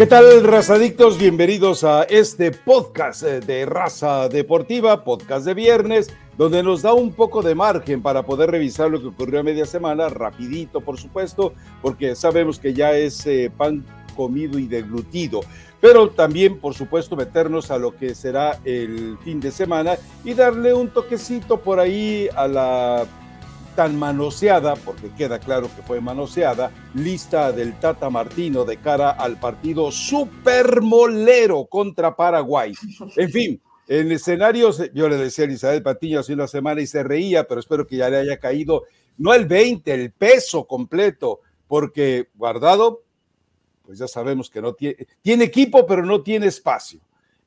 ¿Qué tal, razadictos? Bienvenidos a este podcast eh, de Raza Deportiva, podcast de viernes, donde nos da un poco de margen para poder revisar lo que ocurrió a media semana, rapidito, por supuesto, porque sabemos que ya es eh, pan comido y deglutido, pero también, por supuesto, meternos a lo que será el fin de semana y darle un toquecito por ahí a la tan manoseada, porque queda claro que fue manoseada, lista del Tata Martino de cara al partido supermolero contra Paraguay. En fin, en escenarios, yo le decía a Elizabeth Patiño hace una semana y se reía, pero espero que ya le haya caído, no el 20, el peso completo, porque guardado, pues ya sabemos que no tiene, tiene equipo, pero no tiene espacio.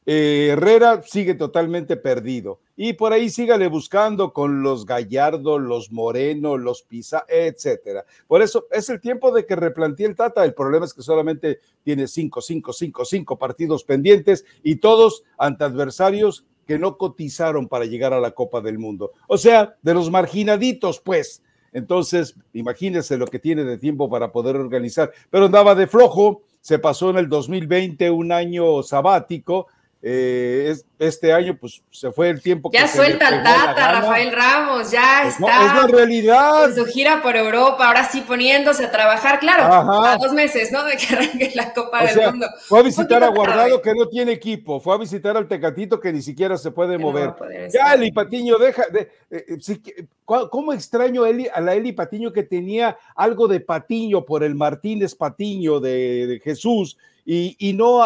Eh, Herrera sigue totalmente perdido. Y por ahí sígale buscando con los Gallardo, los Moreno, los Pisa, etcétera. Por eso es el tiempo de que replantee el Tata. El problema es que solamente tiene cinco, cinco, cinco, cinco partidos pendientes y todos ante adversarios que no cotizaron para llegar a la Copa del Mundo. O sea, de los marginaditos, pues. Entonces, imagínense lo que tiene de tiempo para poder organizar. Pero andaba de flojo, se pasó en el 2020 un año sabático eh, este año pues se fue el tiempo ya suelta el Tata, Rafael Ramos, ya pues está. es la realidad. En su gira por Europa, ahora sí poniéndose a trabajar, claro, a dos meses, ¿no? De que arranque la Copa del Mundo. Fue a visitar a Guardado que no tiene equipo, fue a visitar al Tecatito que ni siquiera se puede mover. ya, Eli Patiño, deja, de, eh, eh, ¿cómo extraño a, la Eli Patiño que tenía algo de Patiño por el Martínez Patiño de Jesús? Y, no,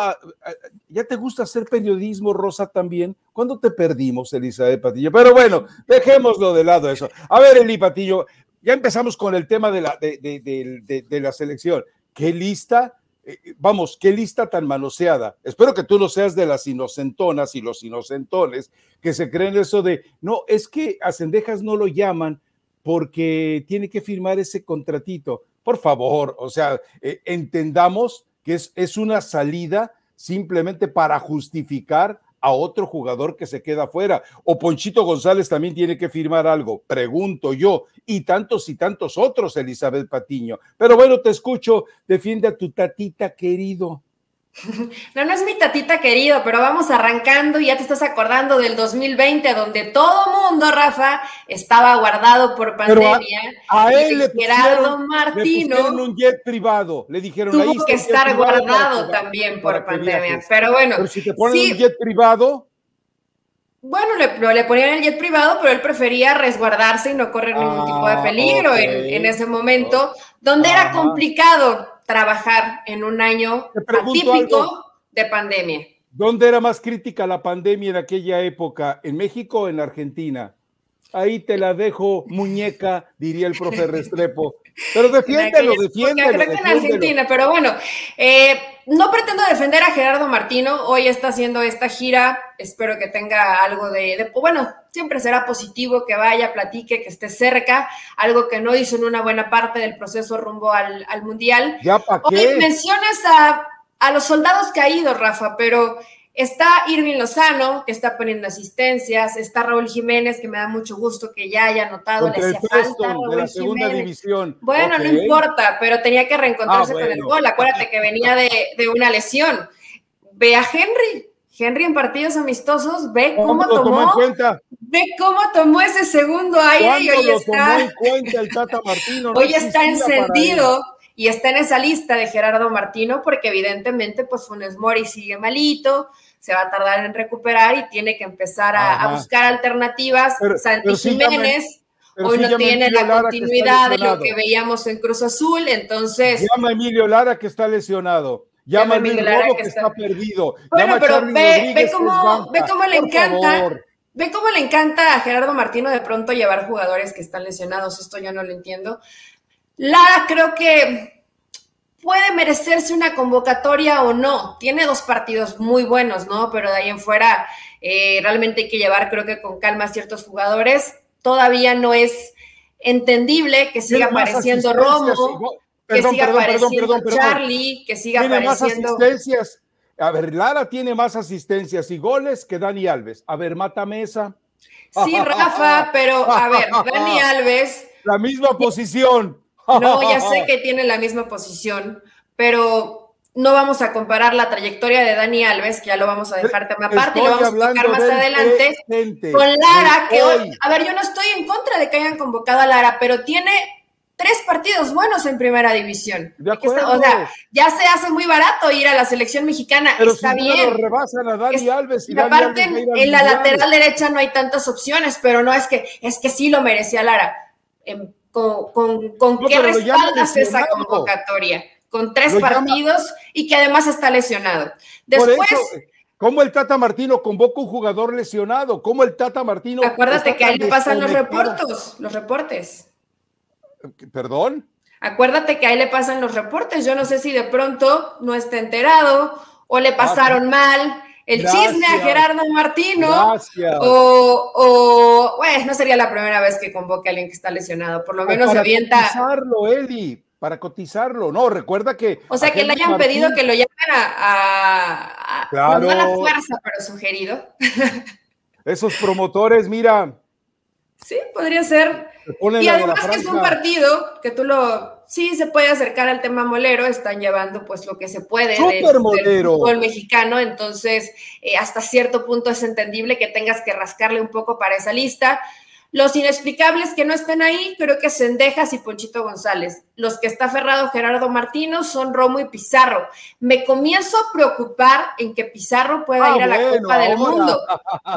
ya te gusta hacer periodismo, Rosa, también. ¿Cuándo te perdimos, Elizabeth Patillo? Pero bueno, dejémoslo de lado eso. A ver, Eli Patillo, ya empezamos con el tema de la, de, la selección. ¿Qué lista? Eh, vamos, qué lista tan manoseada. Espero que tú no seas de las inocentonas y los inocentones que se creen eso de, no, es que a Cendejas no lo llaman porque tiene que firmar ese contratito. Por favor, o sea, eh, entendamos que es, es una salida simplemente para justificar a otro jugador que se queda fuera. O Ponchito González también tiene que firmar algo, pregunto yo, y tantos y tantos otros, Elizabeth Patiño. Pero bueno, te escucho, defiende a tu tatita querido. No, no es mi tatita querido, pero vamos arrancando y ya te estás acordando del 2020, donde todo mundo, Rafa, estaba guardado por pandemia. a, él le pusieron, Martino un jet privado, le dijeron tuvo que estar guardado también por pandemia. Pero bueno, pero si te ponen un jet privado, bueno, le, le, ponían el jet privado, pero él prefería resguardarse y no correr ningún tipo de ah, peligro en, ese momento, donde era complicado trabajar en un año atípico de pandemia. ¿Dónde era más crítica la pandemia en aquella época? ¿En México o en Argentina? Ahí te la dejo, muñeca, diría el profe Restrepo. Pero defiéndelo, defiéndelo. Creo que en Argentina, pero bueno, eh, no pretendo defender a Gerardo Martino. Hoy está haciendo esta gira. Espero que tenga algo de, bueno, siempre será positivo que vaya, platique, que esté cerca. Algo que no hizo en una buena parte del proceso rumbo al, Mundial. ¿Ya para qué? Hoy mencionas a, a los soldados caídos, Rafa, pero Está Irving Lozano, que está poniendo asistencias, está Raúl Jiménez, que me da mucho gusto que ya haya notado, le hacía falta de la segunda división. Bueno, no importa, pero tenía que reencontrarse ah, con el gol. Acuérdate que venía de, una lesión. Ve a Henry, Henry en partidos amistosos, ve cómo, tomó, ve cómo tomó ese segundo aire y hoy está. hoy está encendido y está en esa lista de Gerardo Martino porque evidentemente pues Funes Mori sigue malito, se va a tardar en recuperar y tiene que empezar a, buscar alternativas. Santi Jiménez hoy no tiene la continuidad de lo que veíamos en Cruz Azul, entonces... Llama a Emilio Lara que está lesionado. Llama a Emilio Lara que, está... perdido. Bueno, pero ve, ve, cómo, ve cómo le encanta... Ve cómo le encanta a Gerardo Martino de pronto llevar jugadores que están lesionados, esto yo no lo entiendo. Lara creo que puede merecerse una convocatoria o no. Tiene dos partidos muy buenos, ¿no? Pero de ahí en fuera eh, realmente hay que llevar, creo que con calma a ciertos jugadores. Todavía no es entendible que siga apareciendo Romo, que siga apareciendo Charlie, que siga tiene apareciendo. Más asistencias. A ver, Lara tiene más asistencias y goles que Dani Alves. A ver, mata Mesa. Sí, Rafa, pero a ver, Dani Alves. La misma posición. No, ya sé que tiene la misma posición, pero no vamos a comparar la trayectoria de Dani Alves, que ya lo vamos a dejar tema aparte, y lo vamos a tocar más adelante, con Lara, que hoy, a ver, yo no estoy en contra de que hayan convocado a Lara, pero tiene tres partidos buenos en primera división. o sea, ya se hace muy barato ir a la selección mexicana, pero está si bien. Rebasan a Dani Alves y, aparte en la lateral derecha no hay tantas opciones, pero no es que es que sí lo merecía Lara. Em, ¿Con, con, qué respaldas esa convocatoria? con tres partidos y que además está lesionado. Después. ¿Cómo el Tata Martino convoca un jugador lesionado? ¿Cómo el Tata Martino. Acuérdate que ahí le pasan los reportes, los reportes. ¿Perdón? Acuérdate que ahí le pasan los reportes. Yo no sé si de pronto no está enterado o le pasaron mal el chisme a Gerardo Martino. O, o, bueno, no sería la primera vez que convoque a alguien que está lesionado. Por lo menos se avienta. Eli para cotizarlo. No, recuerda que. O sea, que le hayan pedido que lo llamen a. a, No a la fuerza, pero sugerido. Esos promotores, mira. Sí, podría ser. Y además que es un partido que tú lo. Sí, se puede acercar al tema molero, están llevando pues lo que se puede del, del, fútbol mexicano, entonces eh, hasta cierto punto es entendible que tengas que rascarle un poco para esa lista. Los inexplicables que no estén ahí, creo que Cendejas y Ponchito González. Los que está aferrado Gerardo Martino son Romo y Pizarro. Me comienzo a preocupar en que Pizarro pueda ah, ir a la Copa del Mundo.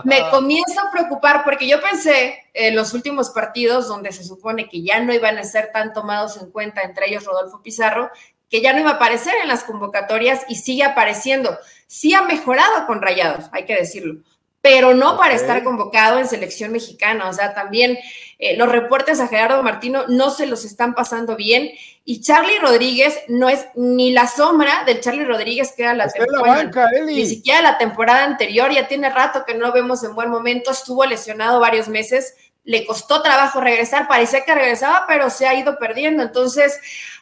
Me comienzo a preocupar porque yo pensé en los últimos partidos donde se supone que ya no iban a ser tan tomados en cuenta, entre ellos Rodolfo Pizarro, que ya no iba a aparecer en las convocatorias y sigue apareciendo. Sí ha mejorado con Rayados, hay que decirlo pero no para estar convocado en selección mexicana. O sea, también eh, los reportes a Gerardo Martino no se los están pasando bien. Y Charlie Rodríguez no es ni la sombra del Charlie Rodríguez que era la temporada. ni siquiera la temporada anterior, ya tiene rato que no vemos en buen momento, estuvo lesionado varios meses, le costó trabajo regresar, parecía que regresaba, pero se ha ido perdiendo. Entonces,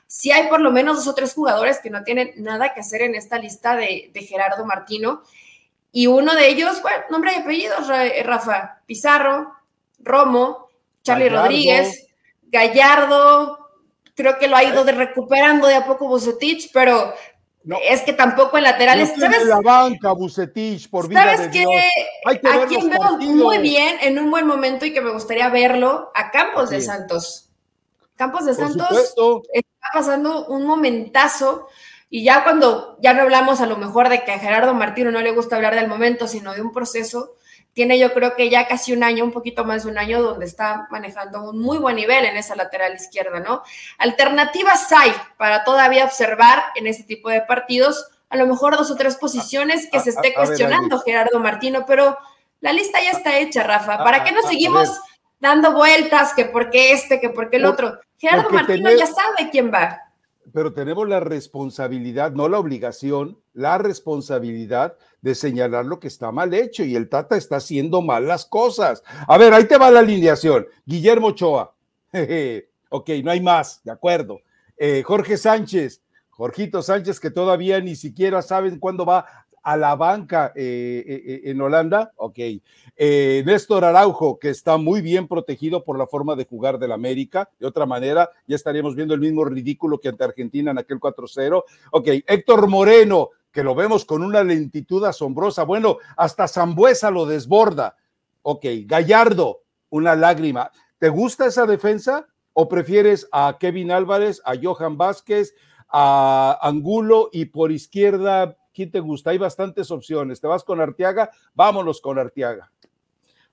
sí hay por lo menos dos o tres jugadores que no tienen nada que hacer en esta lista de, de Gerardo Martino. Y uno de ellos, bueno, nombre y apellidos, eh, Rafa, Pizarro, Romo, Charlie Rodríguez, Gallardo, creo que lo ha ido de recuperando de a poco Bucetich, pero es que tampoco en laterales. No ¿sabes? la banca, Bucetich, por vida ¿Sabes que a quien veo muy bien, en un buen momento y que me gustaría verlo, a Campos de Santos. Campos de Santos está pasando un momentazo. Y ya cuando ya no hablamos a lo mejor de que a Gerardo Martino no le gusta hablar del momento, sino de un proceso, tiene yo creo que ya casi un año, un poquito más de un año, donde está manejando un muy buen nivel en esa lateral izquierda, ¿no? Alternativas hay para todavía observar en ese tipo de partidos, a lo mejor dos o tres posiciones que se esté cuestionando Gerardo Martino, pero la lista ya está hecha, Rafa. ¿Para qué nos seguimos dando vueltas que por qué este, que por qué el otro? Gerardo Martino ya sabe quién va pero tenemos la responsabilidad, no la obligación, la responsabilidad de señalar lo que está mal hecho y el Tata está haciendo mal las cosas. A ver, ahí te va la alineación. Guillermo Ochoa. ok, no hay más, de acuerdo. Eh, Jorge Sánchez, Jorgito Sánchez, que todavía ni siquiera saben cuándo va a la banca eh, eh, en Holanda. Ok. Eh, Néstor Araujo, que está muy bien protegido por la forma de jugar del América. De otra manera, ya estaríamos viendo el mismo ridículo que ante Argentina en aquel 4-0. Ok, Héctor Moreno, que lo vemos con una lentitud asombrosa. Bueno, hasta Zambuesa lo desborda. Ok, Gallardo, una lágrima. ¿Te gusta esa defensa o prefieres a Kevin Álvarez, a Johan Vázquez, a Angulo y por izquierda, ¿quién te gusta? Hay bastantes opciones. ¿Te vas con Arteaga? Vámonos con Arteaga.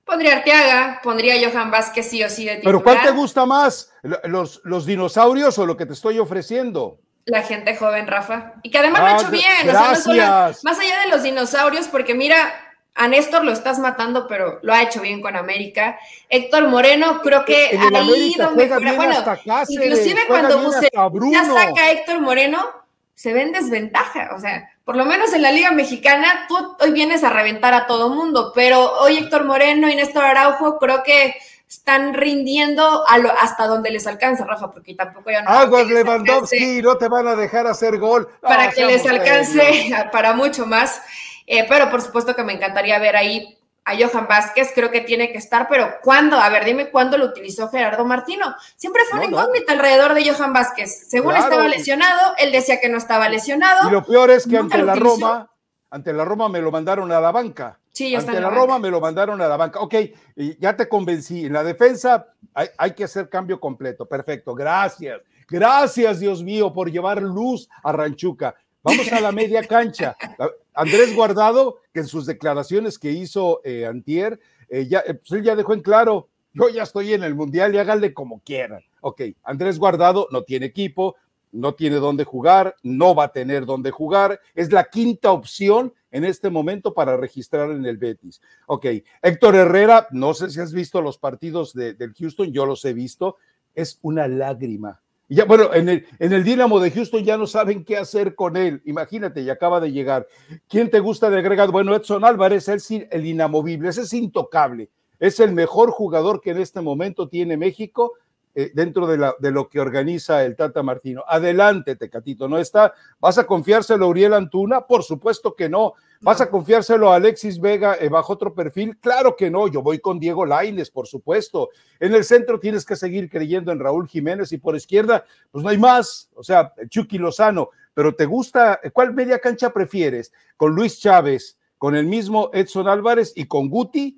Pondría Arteaga, pondría Johan Vázquez sí o sí de ¿Pero cuál te gusta más? ¿Los, ¿Los dinosaurios o lo que te estoy ofreciendo? La gente joven, Rafa. Y que además lo ha ah, hecho bien. más allá de los dinosaurios, porque mira, a Néstor lo estás matando, pero lo ha hecho bien con América. Héctor Moreno, creo que ahí donde bueno, inclusive cuando ya saca a Héctor Moreno, se ve en desventaja. O sea, por lo menos en la Liga Mexicana, tú hoy vienes a reventar a todo mundo, pero hoy Héctor Moreno y Néstor Araujo creo que están rindiendo hasta donde les alcanza, Rafa, porque tampoco ya no. Aguas Lewandowski, no te van a dejar hacer gol. Para que les alcance para mucho más. Eh, pero por supuesto que me encantaría ver ahí a Johan Vázquez, creo que tiene que estar, pero ¿cuándo? A ver, dime cuándo lo utilizó Gerardo Martino. Siempre fue una incógnita alrededor de Johan Vázquez. Según estaba lesionado, él decía que no estaba lesionado. Y lo peor es que ante la Roma, ante la Roma me lo mandaron a la banca. Sí, ya ante la, la Roma me lo mandaron a la banca. Ok, ya te convencí. En la defensa hay, hay que hacer cambio completo. Perfecto, gracias. Gracias, Dios mío, por llevar luz a Ranchuca. Vamos a la media cancha. Andrés Guardado, que en sus declaraciones que hizo eh, Antier, eh, ya, eh, pues él ya dejó en claro, yo ya estoy en el Mundial y háganle como quieran. Ok, Andrés Guardado no tiene equipo, no tiene dónde jugar, no va a tener dónde jugar, es la quinta opción en este momento para registrar en el Betis. Ok, Héctor Herrera, no sé si has visto los partidos de, del Houston, yo los he visto, es una lágrima ya, bueno, en el, en el Dinamo de Houston ya no saben qué hacer con él. Imagínate, ya acaba de llegar. ¿Quién te gusta de agregado? Bueno, Edson Álvarez es el inamovible, ese es intocable. Es el mejor jugador que en este momento tiene México eh, dentro de, la, de, lo que organiza el Tata Martino. Adelante, Tecatito, ¿no está? ¿Vas a confiárselo a Uriel Antuna? Por supuesto que no. ¿Vas a confiárselo a Alexis Vega eh, bajo otro perfil? Claro que no, yo voy con Diego Laines, por supuesto. En el centro tienes que seguir creyendo en Raúl Jiménez y por izquierda, pues no hay más, o sea, Chucky Lozano, pero ¿te gusta? ¿Cuál media cancha prefieres? ¿Con Luis Chávez, con el mismo Edson Álvarez y con Guti?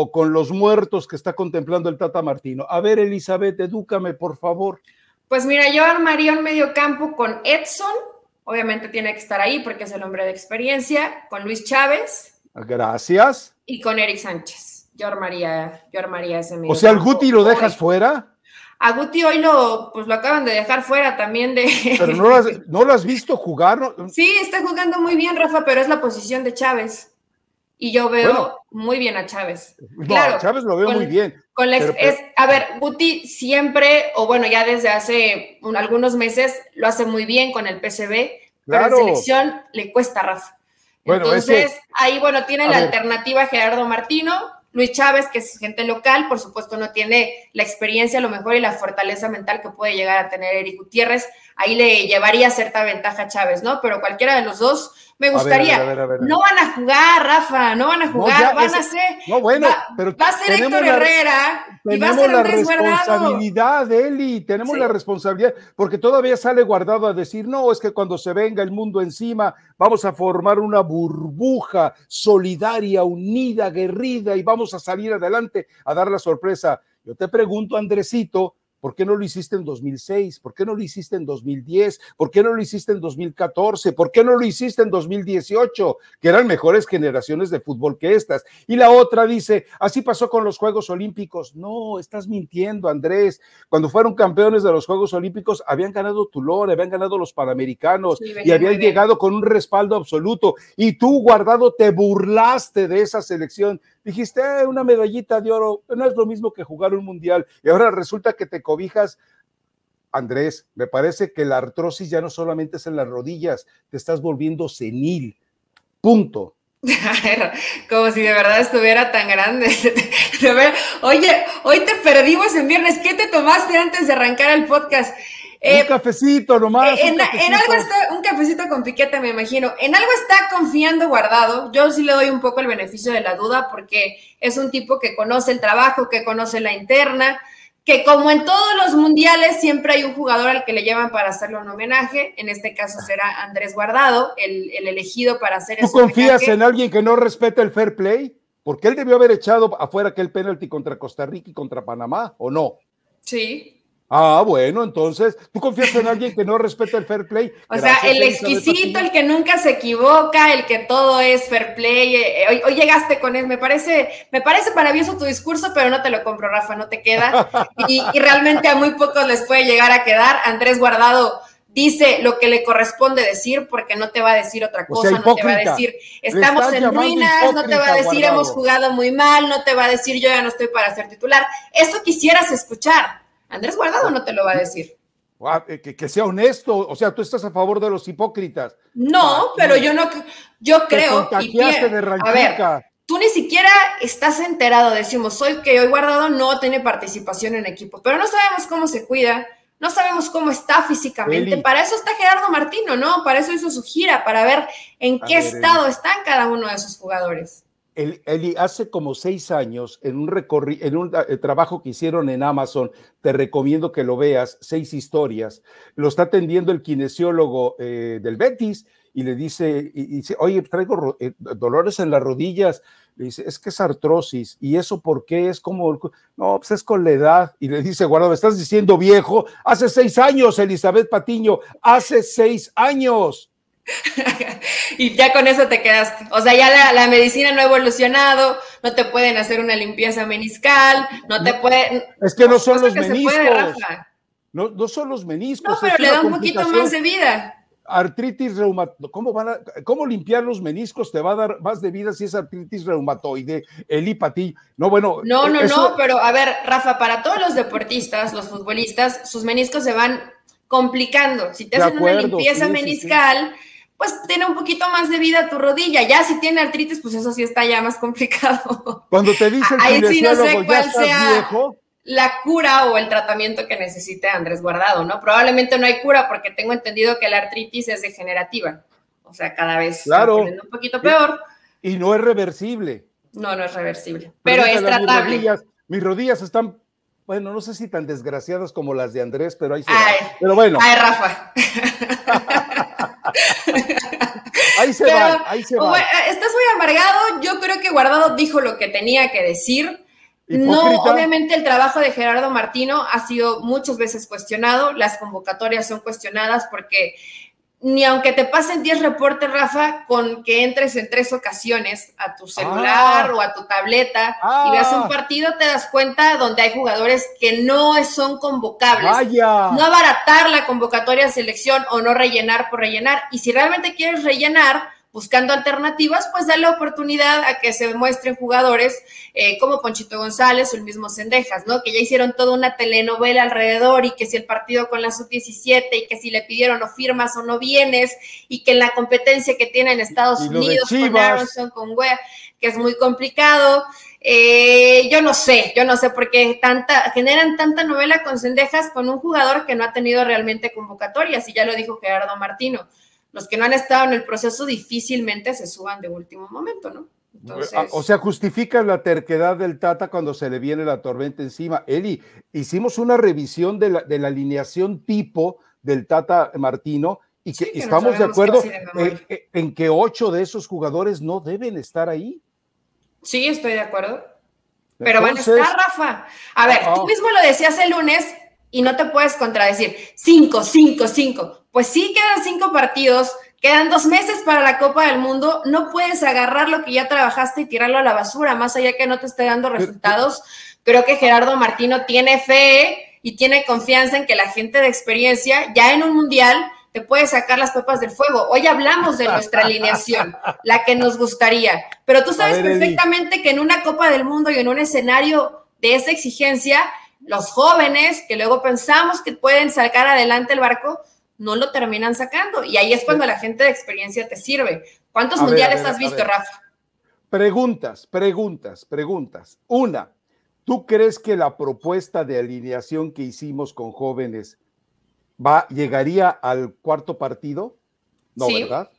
¿O con los muertos que está contemplando el Tata Martino? A ver, Elizabeth, edúcame, por favor. Pues mira, yo armaría un medio campo con Edson, obviamente tiene que estar ahí porque es el hombre de experiencia, con Luis Chávez. Gracias. Y con Eric Sánchez. Yo armaría, yo armaría ese medio. O sea, ¿al Guti lo dejas fuera? A Guti hoy lo, pues lo acaban de dejar fuera también de. Pero no lo has, ¿no lo has visto jugar. Sí, está jugando muy bien, Rafa, pero es la posición de Chávez. Y yo veo muy bien a Chávez. claro, Chávez lo veo muy bien. Con es, a ver, Guti siempre, o bueno, ya desde hace algunos meses, lo hace muy bien con el PCB, pero en selección le cuesta, Rafa. Entonces, ahí, bueno, tiene la alternativa Gerardo Martino, Luis Chávez, que es gente local, por supuesto no tiene la experiencia, a lo mejor y la fortaleza mental que puede llegar a tener Eric Gutiérrez, ahí le llevaría cierta ventaja a Chávez, ¿no? Pero cualquiera de los dos me gustaría. no van a jugar, Rafa, no van a jugar, van a ser. No, bueno, pero. Va a ser Héctor Herrera y va a ser la responsabilidad, Eli, tenemos la responsabilidad, porque todavía sale guardado a decir, no, es que cuando se venga el mundo encima, vamos a formar una burbuja solidaria, unida, aguerrida y vamos a salir adelante a dar la sorpresa. Yo te pregunto, Andresito, ¿Por qué no lo hiciste en 2006? ¿Por qué no lo hiciste en 2010? ¿Por qué no lo hiciste en 2014? ¿Por qué no lo hiciste en 2018? Que eran mejores generaciones de fútbol que estas. Y la otra dice, así pasó con los Juegos Olímpicos. No, estás mintiendo, Andrés. Cuando fueron campeones de los Juegos Olímpicos, habían ganado Tulón, habían ganado los Panamericanos y habían llegado con un respaldo absoluto. Y tú, guardado, te burlaste de esa selección dijiste, eh, una medallita de oro, no es lo mismo que jugar un mundial. Y ahora resulta que te cobijas. Andrés, me parece que la artrosis ya no solamente es en las rodillas, te estás volviendo senil. Punto. Como si de verdad estuviera tan grande. Oye, hoy te perdimos en viernes. ¿Qué te tomaste antes de arrancar el podcast? Un eh, cafecito nomás. En, algo está, un cafecito con piquete, me imagino. En algo está confiando guardado. Yo sí le doy un poco el beneficio de la duda porque es un tipo que conoce el trabajo, que conoce la interna, que como en todos los mundiales siempre hay un jugador al que le llevan para hacerle un homenaje. En este caso será Andrés Guardado, el, elegido para hacer ¿Tú confías en alguien que no respeta el fair play? Porque él debió haber echado afuera aquel penalti contra Costa Rica y contra Panamá, ¿o no? Sí. Ah, bueno, entonces, ¿tú confías en alguien que no respeta el fair play? O sea, el exquisito, el que nunca se equivoca, el que todo es fair play. Eh, eh, hoy, llegaste con él, me parece, me parece maravilloso tu discurso, pero no te lo compro, Rafa, no te queda. Y, realmente a muy pocos les puede llegar a quedar. Andrés Guardado dice lo que le corresponde decir, porque no te va a decir otra cosa, no te va a decir estamos en ruinas, no te va a decir hemos jugado muy mal, no te va a decir yo ya no estoy para ser titular. Eso quisieras escuchar Andrés Guardado no te lo va a decir. Eh, que, sea honesto, o sea, tú estás a favor de los hipócritas. No, pero yo no, yo creo. Y a ver, tú ni siquiera estás enterado, decimos, hoy que hoy Guardado no tiene participación en equipo, pero no sabemos cómo se cuida, no sabemos cómo está físicamente. Para eso está Gerardo Martino, ¿no? Para eso hizo su gira, para ver en qué estado están cada uno de sus jugadores. Eli, hace como seis años, en un, en un eh, trabajo que hicieron en Amazon, te recomiendo que lo veas, seis historias, lo está atendiendo el kinesiólogo eh, del Betis y le dice, y, dice, oye, traigo eh, dolores en las rodillas, le dice, es que es artrosis, ¿y eso por qué? Es como, no, pues es con la edad, y le dice, guarda, me estás diciendo viejo, hace seis años, Elizabeth Patiño, hace seis años. y ya con eso te quedaste. O sea, ya la, medicina no ha evolucionado, no te pueden hacer una limpieza meniscal, no te pueden... Es que no son los meniscos. no, no, son los meniscos. No, pero le da un poquito más de vida. Artritis reumatoide, ¿cómo, van a, ¿cómo limpiar los meniscos te va a dar más de vida si es artritis reumatoide, el hipatí? No, bueno. No, no, no, pero a ver, Rafa, para todos los deportistas, los futbolistas, sus meniscos se van complicando. Si te hacen una limpieza meniscal, pues tiene un poquito más de vida tu rodilla. Ya si tiene artritis, pues eso sí está ya más complicado. Cuando te dicen Ahí sí no sé cuál sea la cura o el tratamiento que necesite Andrés Guardado, ¿no? Probablemente no hay cura porque tengo entendido que la artritis es degenerativa. O sea, cada vez claro. un poquito peor. Y, no es reversible. No, no es reversible, pero es tratable. Mis rodillas, mis rodillas están bueno, no sé si tan desgraciadas como las de Andrés, pero ahí se Pero bueno. Ay, Rafa. ahí se va, ahí se va. estás muy amargado. Yo creo que Guardado dijo lo que tenía que decir. No, obviamente el trabajo de Gerardo Martino ha sido muchas veces cuestionado. Las convocatorias son cuestionadas porque ni aunque te pasen 10 reportes, Rafa, con que entres en tres ocasiones a tu celular ah. o a tu tableta y veas un ah. partido, te das cuenta donde hay jugadores que no son convocables. No abaratar la convocatoria de selección o no rellenar por rellenar. Y si realmente quieres rellenar, buscando alternativas, pues da la oportunidad a que se muestren jugadores eh, como Ponchito González o el mismo Cendejas, ¿no? Que ya hicieron toda una telenovela alrededor y que si el partido con la sub-17 y que si le pidieron o firmas o no vienes y que en la competencia que tiene en Estados Unidos con Aronson, con Wea, que es muy complicado. Eh, yo no sé, yo no sé por qué tanta, generan tanta novela con Cendejas con un jugador que no ha tenido realmente convocatorias, y ya lo dijo Gerardo Martino los que no han estado en el proceso difícilmente se suban de último momento, ¿no? Ah, o sea, justifica la terquedad del Tata cuando se le viene la tormenta encima. Eli, hicimos una revisión de la, de la alineación tipo del Tata Martino y que, estamos de acuerdo en, que ocho de esos jugadores no deben estar ahí. Sí, estoy de acuerdo. Pero bueno, está Rafa. A ver, tú ah. mismo lo decías el lunes y no te puedes contradecir. Cinco, cinco, cinco pues sí quedan cinco partidos, quedan dos meses para la Copa del Mundo, no puedes agarrar lo que ya trabajaste y tirarlo a la basura, más allá que no te esté dando resultados. Creo que Gerardo Martino tiene fe y tiene confianza en que la gente de experiencia, ya en un mundial, te puede sacar las papas del fuego. Hoy hablamos de nuestra alineación, la que nos gustaría, pero tú sabes perfectamente que en una Copa del Mundo y en un escenario de esa exigencia, los jóvenes que luego pensamos que pueden sacar adelante el barco, no lo terminan sacando. Y ahí es cuando la gente de experiencia te sirve. ¿Cuántos mundiales has visto, Rafa? Preguntas, preguntas, preguntas. Una, ¿tú crees que la propuesta de alineación que hicimos con jóvenes va, llegaría al cuarto partido? No, ¿verdad?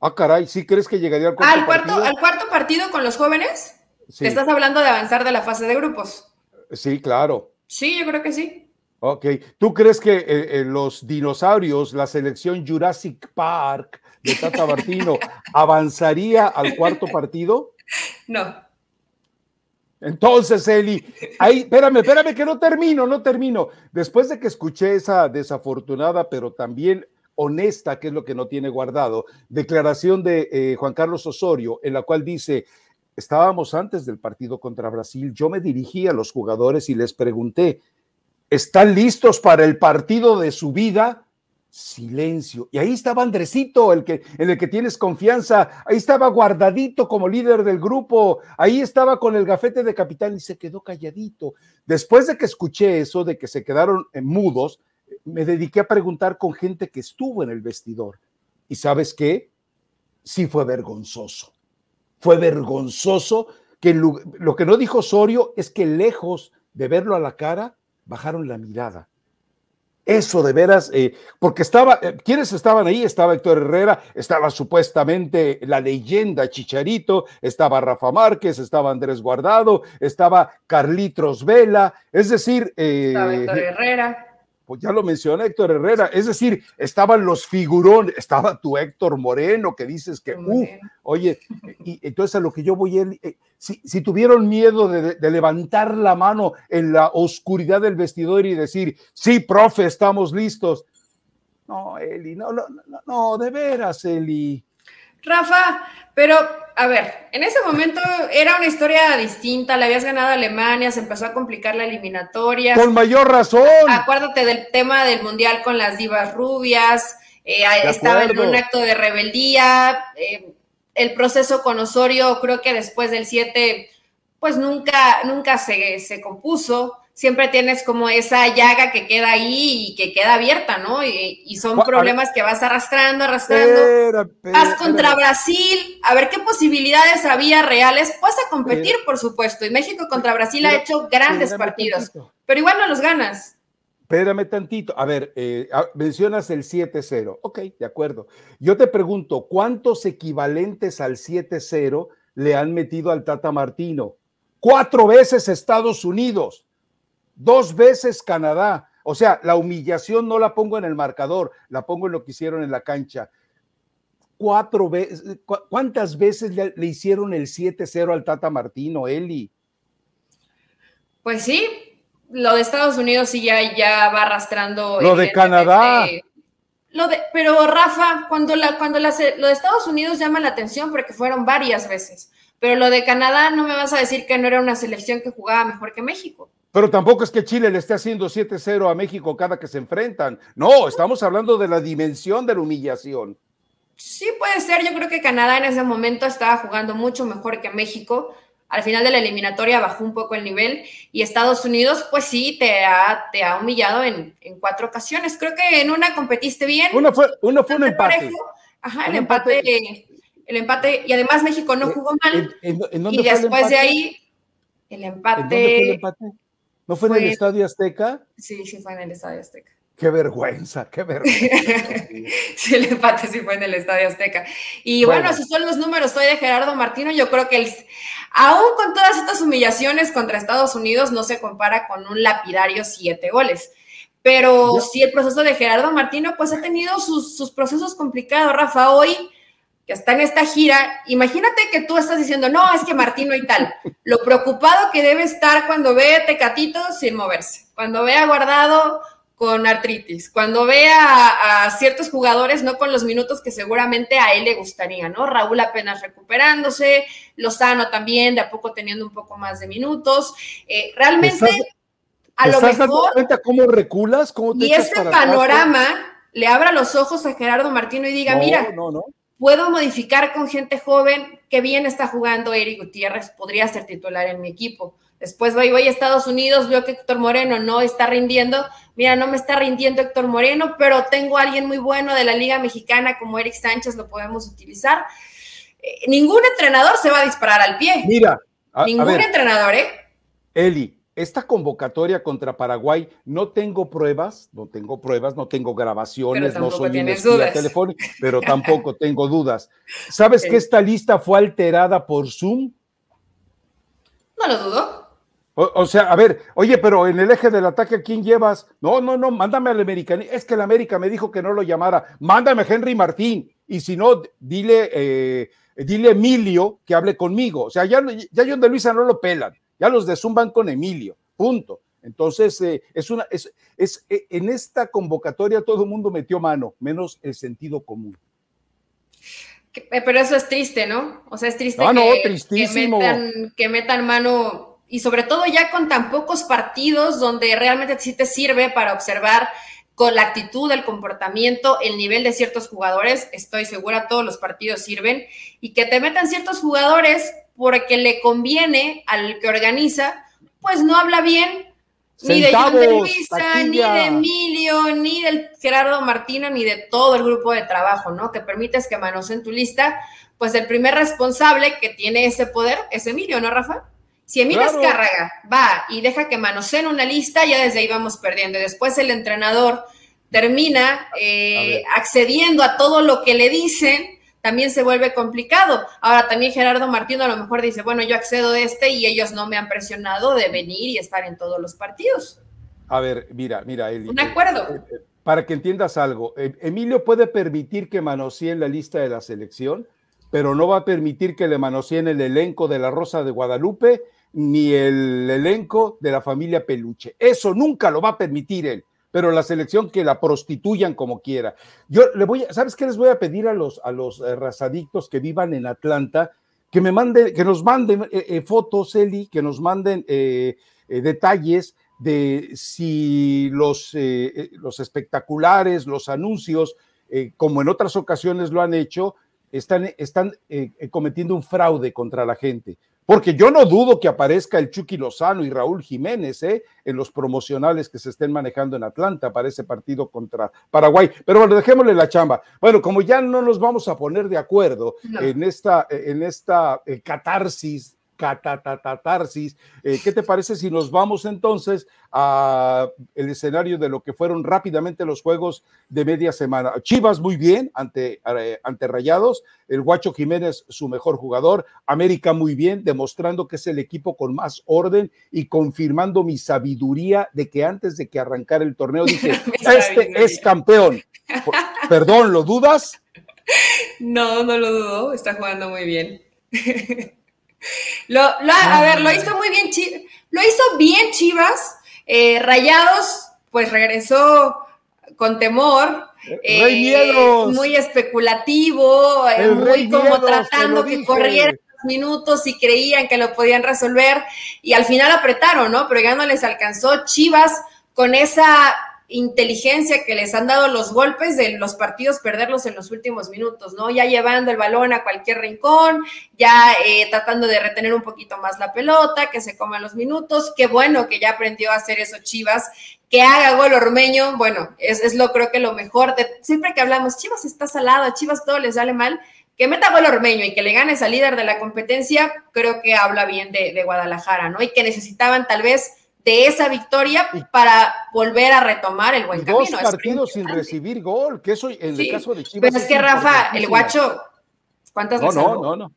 Ah, caray, ¿sí crees que llegaría al cuarto, ¿Al cuarto partido? ¿Al cuarto partido con los jóvenes? ¿Te estás hablando de avanzar de la fase de grupos? Sí, claro. Sí, yo creo que sí. Ok, ¿tú crees que eh, eh, los dinosaurios, la selección Jurassic Park de Tata Martino, avanzaría al cuarto partido? No. Entonces, Eli, ahí, espérame, espérame que no termino, no termino. Después de que escuché esa desafortunada, pero también honesta, que es lo que no tiene guardado, declaración de eh, Juan Carlos Osorio, en la cual dice, estábamos antes del partido contra Brasil, yo me dirigí a los jugadores y les pregunté, ¿Están listos para el partido de su vida? Silencio. Y ahí estaba Andresito, el que, en el que tienes confianza. Ahí estaba guardadito como líder del grupo. Ahí estaba con el gafete de capitán y se quedó calladito. Después de que escuché eso, de que se quedaron mudos, me dediqué a preguntar con gente que estuvo en el vestidor. ¿Y sabes qué? Sí fue vergonzoso. Fue vergonzoso que lo, lo que no dijo Osorio es que lejos de verlo a la cara, bajaron la mirada. Eso de veras, eh, porque estaba, eh, ¿quiénes estaban ahí? Estaba Héctor Herrera, estaba supuestamente la leyenda Chicharito, estaba Rafa Márquez, estaba Andrés Guardado, estaba Carlitos Vela, es decir... Eh, estaba Héctor Herrera pues ya lo mencionó Héctor Herrera, es decir, estaban los figurones, estaba tu Héctor Moreno, que dices que, uff, oye, y entonces a lo que yo voy, eh, si, si, tuvieron miedo de, levantar la mano en la oscuridad del vestidor y decir, sí, profe, estamos listos. No, Eli, no, no, no, no de veras, Eli. Rafa, pero a ver, en ese momento era una historia distinta, le habías ganado a Alemania, se empezó a complicar la eliminatoria. Con mayor razón. Acuérdate del tema del Mundial con las divas rubias, eh, estaba en un acto de rebeldía, eh, el proceso con Osorio creo que después del 7 pues nunca, nunca se, se compuso siempre tienes como esa llaga que queda ahí y que queda abierta, ¿no? Y, son problemas que vas arrastrando, arrastrando. vas contra Brasil, a ver qué posibilidades había reales. Vas a competir, por supuesto. Y México contra Brasil ha hecho grandes partidos, pero igual no los ganas. Espérame tantito. A ver, eh, mencionas el 7-0. Ok, de acuerdo. Yo te pregunto, ¿cuántos equivalentes al 7-0 le han metido al Tata Martino? Cuatro veces Estados Unidos dos veces Canadá. O sea, la humillación no la pongo en el marcador, la pongo en lo que hicieron en la cancha. Cuatro veces, ¿cuántas veces le, hicieron el 7-0 al Tata Martino, Eli? Pues sí, lo de Estados Unidos sí ya, ya va arrastrando. Lo de Canadá. Lo de, pero Rafa, cuando, la, cuando lo de Estados Unidos llama la atención porque fueron varias veces, pero lo de Canadá no me vas a decir que no era una selección que jugaba mejor que México. Pero tampoco es que Chile le esté haciendo 7-0 a México cada que se enfrentan. No, estamos hablando de la dimensión de la humillación. Sí, puede ser. Yo creo que Canadá en ese momento estaba jugando mucho mejor que México. Al final de la eliminatoria bajó un poco el nivel y Estados Unidos, pues sí, te ha, te ha humillado en, cuatro ocasiones. Creo que en una competiste bien. Uno fue, uno fue un empate. Ajá, el empate, el empate, y además México no eh, jugó mal. y después de ahí, el empate. el empate? ¿No fue, en el Estadio Azteca? Sí, sí fue en el Estadio Azteca. Qué vergüenza, qué vergüenza. sí, el empate sí fue en el Estadio Azteca. Y bueno, si son los números hoy de Gerardo Martino, yo creo que aún con todas estas humillaciones contra Estados Unidos no se compara con un lapidario siete goles. Pero sí, el proceso de Gerardo Martino pues ha tenido sus, sus procesos complicados. Rafa, hoy que está en esta gira, imagínate que tú estás diciendo, no, es que Martino y tal. Lo preocupado que debe estar cuando ve a Tecatito sin moverse, cuando ve a Guardado con artritis, cuando ve a, ciertos jugadores no con los minutos que seguramente a él le gustaría, ¿no? Raúl apenas recuperándose, Lozano también, de a poco teniendo un poco más de minutos. Eh, realmente, a lo mejor. cuenta cómo reculas? ¿Cómo y ese panorama le abra los ojos a Gerardo Martino y diga, mira, no, no Puedo modificar con gente joven que bien está jugando Eric Gutiérrez, podría ser titular en mi equipo. Después voy, voy a Estados Unidos, veo que Héctor Moreno no está rindiendo. Mira, no me está rindiendo Héctor Moreno, pero tengo a alguien muy bueno de la Liga Mexicana como Eric Sánchez, lo podemos utilizar. Eh, ningún entrenador se va a disparar al pie. Mira, ningún entrenador, ¿eh? Eli, esta convocatoria contra Paraguay, no tengo pruebas, no tengo pruebas, no tengo grabaciones, no soy un espía telefónico, pero tampoco tengo dudas. ¿Sabes que esta lista fue alterada por Zoom? No lo dudo. O, sea, a ver, oye, pero en el eje del ataque, ¿a quién llevas? No, no, no, mándame al americano. Es que el América me dijo que no lo llamara. Mándame a Henry Martín. Y si no, dile, eh, dile Emilio que hable conmigo. O sea, ya, ya John de Luisa no lo pelan. Ya los de Zoom van con Emilio, punto. Entonces, eh, es una, es, es, eh, en esta convocatoria todo el mundo metió mano, menos el sentido común. Eh, pero eso es triste, ¿no? O sea, es triste ah, que, que, metan, mano y sobre todo ya con tan pocos partidos donde realmente sí te sirve para observar con la actitud, el comportamiento, el nivel de ciertos jugadores, estoy segura, todos los partidos sirven, y que te metan ciertos jugadores porque le conviene al que organiza, pues no habla bien ni de John de Luisa, ni de Emilio, ni del Gerardo Martino, ni de todo el grupo de trabajo, ¿no? Que permites que manoseen tu lista, pues el primer responsable que tiene ese poder es Emilio, ¿no, Rafa? Si Emilio Escárraga va y deja que manoseen una lista, ya desde ahí vamos perdiendo. Y después el entrenador termina eh, accediendo a todo lo que le dicen, también se vuelve complicado. Ahora también Gerardo Martino a lo mejor dice, bueno, yo accedo a este y ellos no me han presionado de venir y estar en todos los partidos. A ver, mira, mira, Eli. Un acuerdo. Eh, eh, para que entiendas algo, Emilio puede permitir que manoseen la lista de la selección, pero no va a permitir que le manoseen el elenco de la Rosa de Guadalupe ni el elenco de la familia Peluche. Eso nunca lo va a permitir él pero la selección que la prostituyan como quiera. Yo le voy a, ¿sabes qué les voy a pedir a los, a los eh, razadictos que vivan en Atlanta? Que me manden, que nos manden eh, eh, fotos, Eli, que nos manden detalles de si los, los espectaculares, los anuncios, como en otras ocasiones lo han hecho, están, están cometiendo un fraude contra la gente. Porque yo no dudo que aparezca el Chucky Lozano y Raúl Jiménez ¿eh? en los promocionales que se estén manejando en Atlanta para ese partido contra Paraguay. Pero bueno, dejémosle la chamba. Bueno, como ya no nos vamos a poner de acuerdo en esta, en esta eh, catarsis catatatarsis. Eh, ¿Qué te parece si nos vamos entonces a el escenario de lo que fueron rápidamente los juegos de media semana? Chivas muy bien ante, eh, ante Rayados, el Guacho Jiménez su mejor jugador, América muy bien, demostrando que es el equipo con más orden y confirmando mi sabiduría de que antes de que arrancara el torneo dije, este es campeón. Perdón, ¿lo dudas? No, no lo dudo, está jugando muy bien. Lo, a ver, lo hizo muy bien, lo hizo bien Chivas. Eh, Rayados, pues regresó con temor. Eh, muy especulativo, eh, muy como tratando que corrieran minutos y creían que lo podían resolver y al final apretaron, ¿no? Pero ya no les alcanzó. Chivas con esa inteligencia que les han dado los golpes de los partidos, perderlos en los últimos minutos, ¿no? Ya llevando el balón a cualquier rincón, ya eh, tratando de retener un poquito más la pelota, que se coman los minutos. Qué bueno que ya aprendió a hacer eso Chivas, que haga gol Ormeño, bueno, es, es lo creo que lo mejor. De, siempre que hablamos, Chivas está salado, Chivas todo les sale mal, que meta gol Ormeño y que le gane esa líder de la competencia, creo que habla bien de, de Guadalajara, ¿no? Y que necesitaban tal vez de esa victoria para volver a retomar el buen camino. Dos partidos sin recibir gol, que eso en el caso de Chivas. Pero es que Rafa, el guacho, ¿cuántas veces? No, no, no.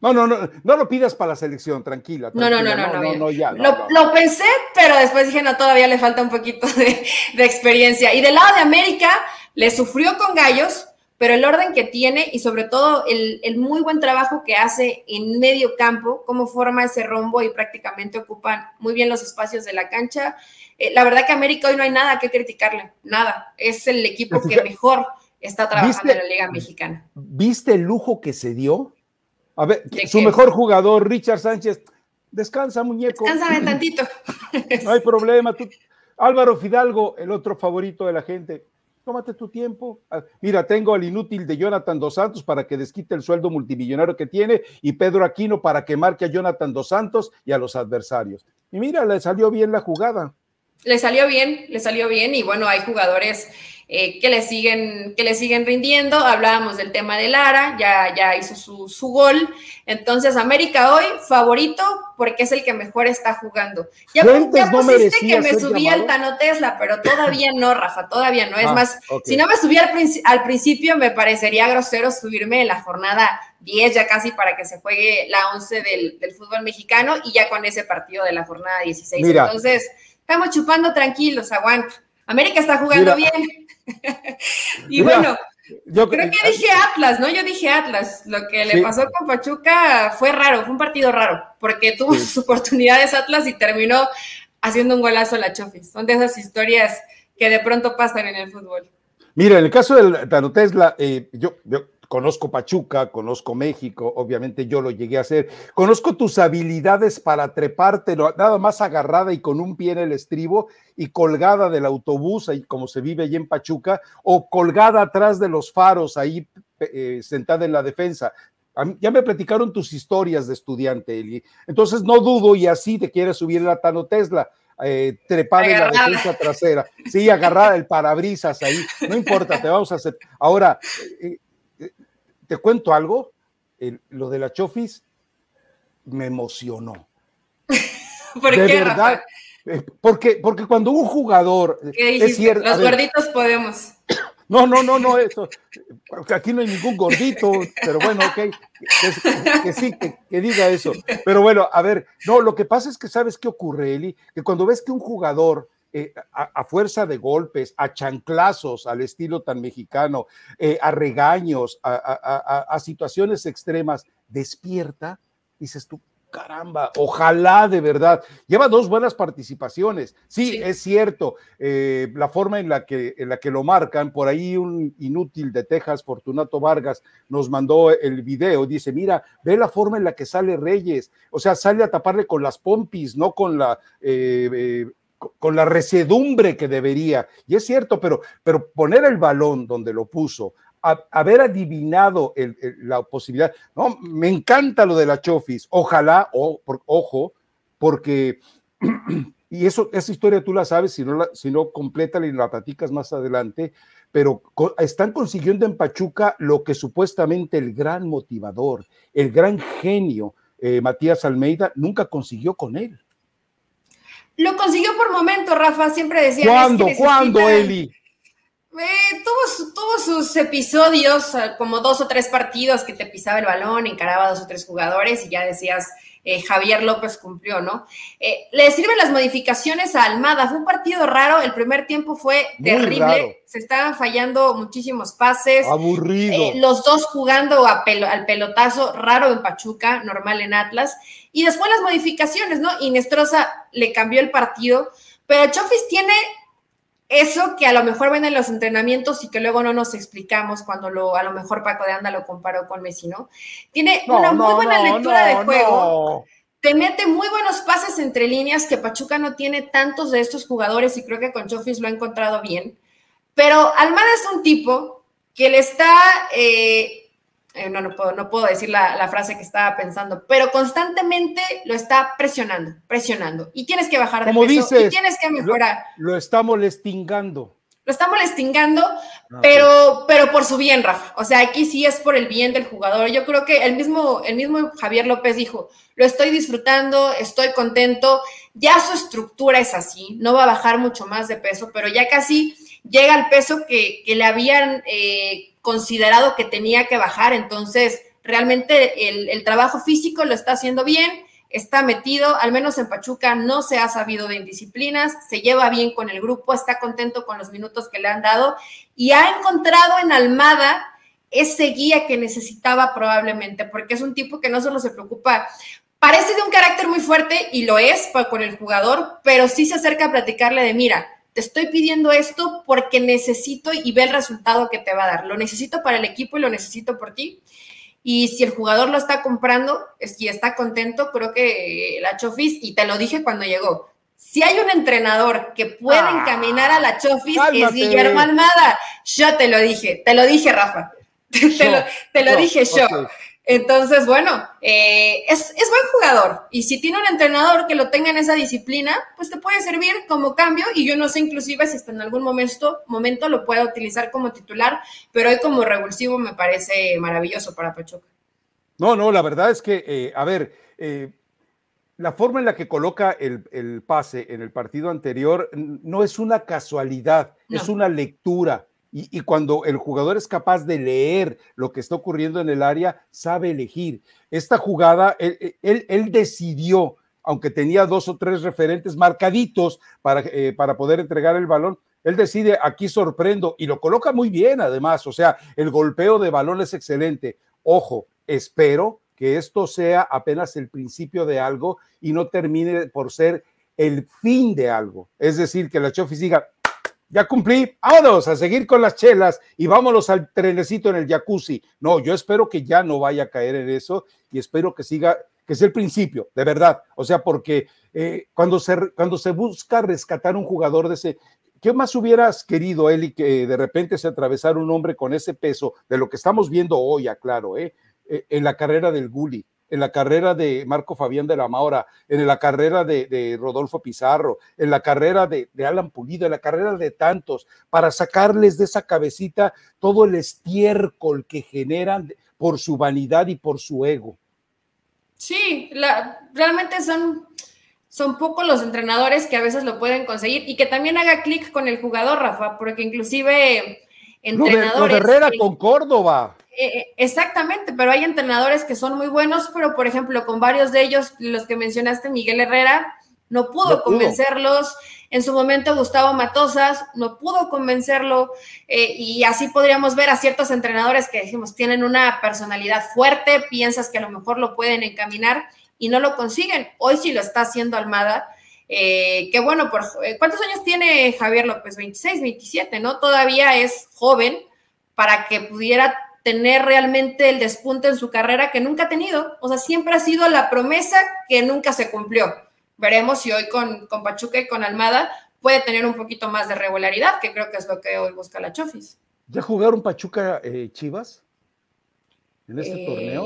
No, no, no, no lo pidas para la selección, tranquila. no, no, no, no, no, no, ya, lo, lo, pensé, pero después dije, no, todavía le falta un poquito de, de experiencia. Y del lado de América, le sufrió con Gallos, pero el orden que tiene y sobre todo el, muy buen trabajo que hace en medio campo, cómo forma ese rombo y prácticamente ocupan muy bien los espacios de la cancha. Eh, la verdad que América hoy no hay nada que criticarle, nada. Es el equipo que mejor está trabajando en la Liga Mexicana. ¿Viste el lujo que se dio? A ver, su mejor jugador, Richard Sánchez, descansa, muñeco. Descansame tantito. No hay problema. Álvaro Fidalgo, el otro favorito de la gente tómate tu tiempo. Ah, mira, tengo al inútil de Jonathan Dos Santos para que desquite el sueldo multimillonario que tiene y Pedro Aquino para que marque a Jonathan Dos Santos y a los adversarios. Y mira, le salió bien la jugada. Le salió bien, le salió bien y bueno, hay jugadores eh, que, le siguen, que le siguen rindiendo. Hablábamos del tema de Lara, ya, ya hizo su, gol. Entonces, América hoy, favorito, porque es el que mejor está jugando. Ya, ya pusiste que me subí al Tano Tesla, pero todavía no, Rafa, todavía no. Es ah, más, si no me subí al, principio, me parecería grosero subirme en la jornada 10 ya casi para que se juegue la 11 del, fútbol mexicano y ya con ese partido de la jornada 16. Entonces, estamos chupando tranquilos, aguanta. América está jugando bien. y bueno, yo creo que dije Atlas, ¿no? Yo dije Atlas. Lo que le pasó con Pachuca fue raro, fue un partido raro, porque tuvo sus oportunidades Atlas y terminó haciendo un golazo a la Chofis. Son de esas historias que de pronto pasan en el fútbol. Mira, en el caso del Tano Tesla, eh, yo, yo Conozco Pachuca, conozco México, obviamente yo lo llegué a hacer. Conozco tus habilidades para treparte nada más agarrada y con un pie en el estribo y colgada del autobús, ahí como se vive allí en Pachuca, o colgada atrás de los faros, ahí eh, sentada en la defensa. Ya me platicaron tus historias de estudiante, Eli. Entonces no dudo y así te quieres subir la Tano Tesla. Eh, trepada en la defensa trasera. Sí, agarrada el parabrisas ahí. No importa, te vamos a hacer. Ahora, eh, te cuento algo, lo de la Chofis me emocionó. ¿Por de qué, verdad, Eh, porque, porque cuando un jugador. es cierto, Los gorditos podemos. No, no, no, no, eso. Aquí no hay ningún gordito, pero bueno, ok, que, sí, que, diga eso. Pero bueno, a ver, no, lo que pasa es que sabes qué ocurre, Eli, que cuando ves que un jugador eh, a, fuerza de golpes, a chanclazos al estilo tan mexicano, eh, a regaños, a, situaciones extremas, despierta, dices tú, caramba, ojalá de verdad. Lleva dos buenas participaciones. Sí, es cierto, eh, la forma en la, que, en la que lo marcan, por ahí un inútil de Texas, Fortunato Vargas, nos mandó el video, dice, mira, ve la forma en la que sale Reyes, o sea, sale a taparle con las pompis, no con la... Con la resedumbre que debería. Y es cierto, pero, pero poner el balón donde lo puso, haber adivinado la posibilidad. No, me encanta lo de la Chofis. Ojalá, o, ojo, porque, y eso, esa historia tú la sabes, si no, la, si no completa y la platicas más adelante, pero están consiguiendo en Pachuca lo que supuestamente el gran motivador, el gran genio, eh, Matías Almeida, nunca consiguió con él. Lo consiguió por momento, Rafa, siempre decía. ¿Cuándo? ¿Cuándo, Eli? Eh, tuvo, sus episodios, eh, como dos o tres partidos que te pisaba el balón, encaraba a dos o tres jugadores y ya decías, eh, Javier López cumplió, ¿no? le sirven las modificaciones a Almada. Fue un partido raro, el primer tiempo fue terrible, se estaban fallando muchísimos pases. Aburrido. los dos jugando al pelotazo, raro en Pachuca, normal en Atlas. Y después las modificaciones, ¿no? Inestrosa le cambió el partido, pero Chofis tiene eso que a lo mejor ven en los entrenamientos y que luego no nos explicamos cuando lo, a lo mejor Paco de Anda lo comparó con Messi, ¿no? Tiene una muy buena lectura de juego. Te mete muy buenos pases entre líneas que Pachuca no tiene tantos de estos jugadores y creo que con Chofis lo ha encontrado bien. Pero Almada es un tipo que le está eh, eh, no, no, puedo, no puedo decir la, frase que estaba pensando, pero constantemente lo está presionando, presionando. Y tienes que bajar de Como peso y tienes que mejorar. Lo, está molestingando. Lo está molestingando, ah, pero, pero por su bien, Rafa. O sea, aquí sí es por el bien del jugador. Yo creo que el mismo, el mismo Javier López dijo, lo estoy disfrutando, estoy contento, ya su estructura es así, no va a bajar mucho más de peso, pero ya casi llega al peso que, le habían... Eh, considerado que tenía que bajar. Entonces, realmente el, trabajo físico lo está haciendo bien, está metido, al menos en Pachuca no se ha sabido de indisciplinas, se lleva bien con el grupo, está contento con los minutos que le han dado y ha encontrado en Almada ese guía que necesitaba probablemente, porque es un tipo que no solo se preocupa, parece de un carácter muy fuerte y lo es con el jugador, pero sí se acerca a platicarle de, mira, te estoy pidiendo esto porque necesito y ve el resultado que te va a dar. Lo necesito para el equipo y lo necesito por ti. Y si el jugador lo está comprando y está contento, creo que la Chofis, y te lo dije cuando llegó, si hay un entrenador que puede ah, encaminar a la Chofis, es Guillermo Almada. Yo te lo dije, te lo dije, Rafa. te, lo, dije yo. Entonces, bueno, eh, es, buen jugador. Y si tiene un entrenador que lo tenga en esa disciplina, pues te puede servir como cambio. Y yo no sé inclusive si hasta en algún momento, momento lo pueda utilizar como titular, pero hoy como revulsivo me parece maravilloso para Pachuca. No, no, la verdad es que, eh, a ver, eh, la forma en la que coloca el, pase en el partido anterior no es una casualidad, es una lectura y, cuando el jugador es capaz de leer lo que está ocurriendo en el área, sabe elegir. Esta jugada, él, decidió, aunque tenía dos o tres referentes marcaditos para, eh, para poder entregar el balón, él decide aquí sorprendo y lo coloca muy bien además. O sea, el golpeo de balón es excelente. Ojo, espero que esto sea apenas el principio de algo y no termine por ser el fin de algo. Es decir, que la Chofis diga, ya cumplí, vámonos a seguir con las chelas y vámonos al trenecito en el jacuzzi. No, yo espero que ya no vaya a caer en eso y espero que siga, que sea el principio, de verdad. O sea, porque eh, cuando, se, cuando se busca rescatar un jugador de ese, ¿qué más hubieras querido, Eli, que de repente se atravesara un hombre con ese peso de lo que estamos viendo hoy, aclaro, eh, eh en la carrera del Gulli? En la carrera de Marco Fabián de la Maura, en la carrera de, Rodolfo Pizarro, en la carrera de, Alan Pulido, en la carrera de tantos, para sacarles de esa cabecita todo el estiércol que generan por su vanidad y por su ego. Sí, la, realmente son son pocos los entrenadores que a veces lo pueden conseguir y que también haga clic con el jugador, Rafa, porque inclusive entrenadores. Herrera con Córdoba. Eh, exactamente, pero hay entrenadores que son muy buenos, pero por ejemplo, con varios de ellos, los que mencionaste, Miguel Herrera, no pudo, convencerlos. En su momento, Gustavo Matosas no pudo convencerlo. Eh, y así podríamos ver a ciertos entrenadores que decimos tienen una personalidad fuerte, piensas que a lo mejor lo pueden encaminar y no lo consiguen. Hoy sí lo está haciendo Almada. Eh, que bueno, por, eh, ¿cuántos años tiene Javier López? 26, 27, ¿no? Todavía es joven para que pudiera tener realmente el despunte en su carrera que nunca ha tenido. O sea, siempre ha sido la promesa que nunca se cumplió. Veremos si hoy con, con Pachuca y con Almada puede tener un poquito más de regularidad, que creo que es lo que hoy busca la Chofis. ¿Ya jugaron Pachuca eh, Chivas en este torneo?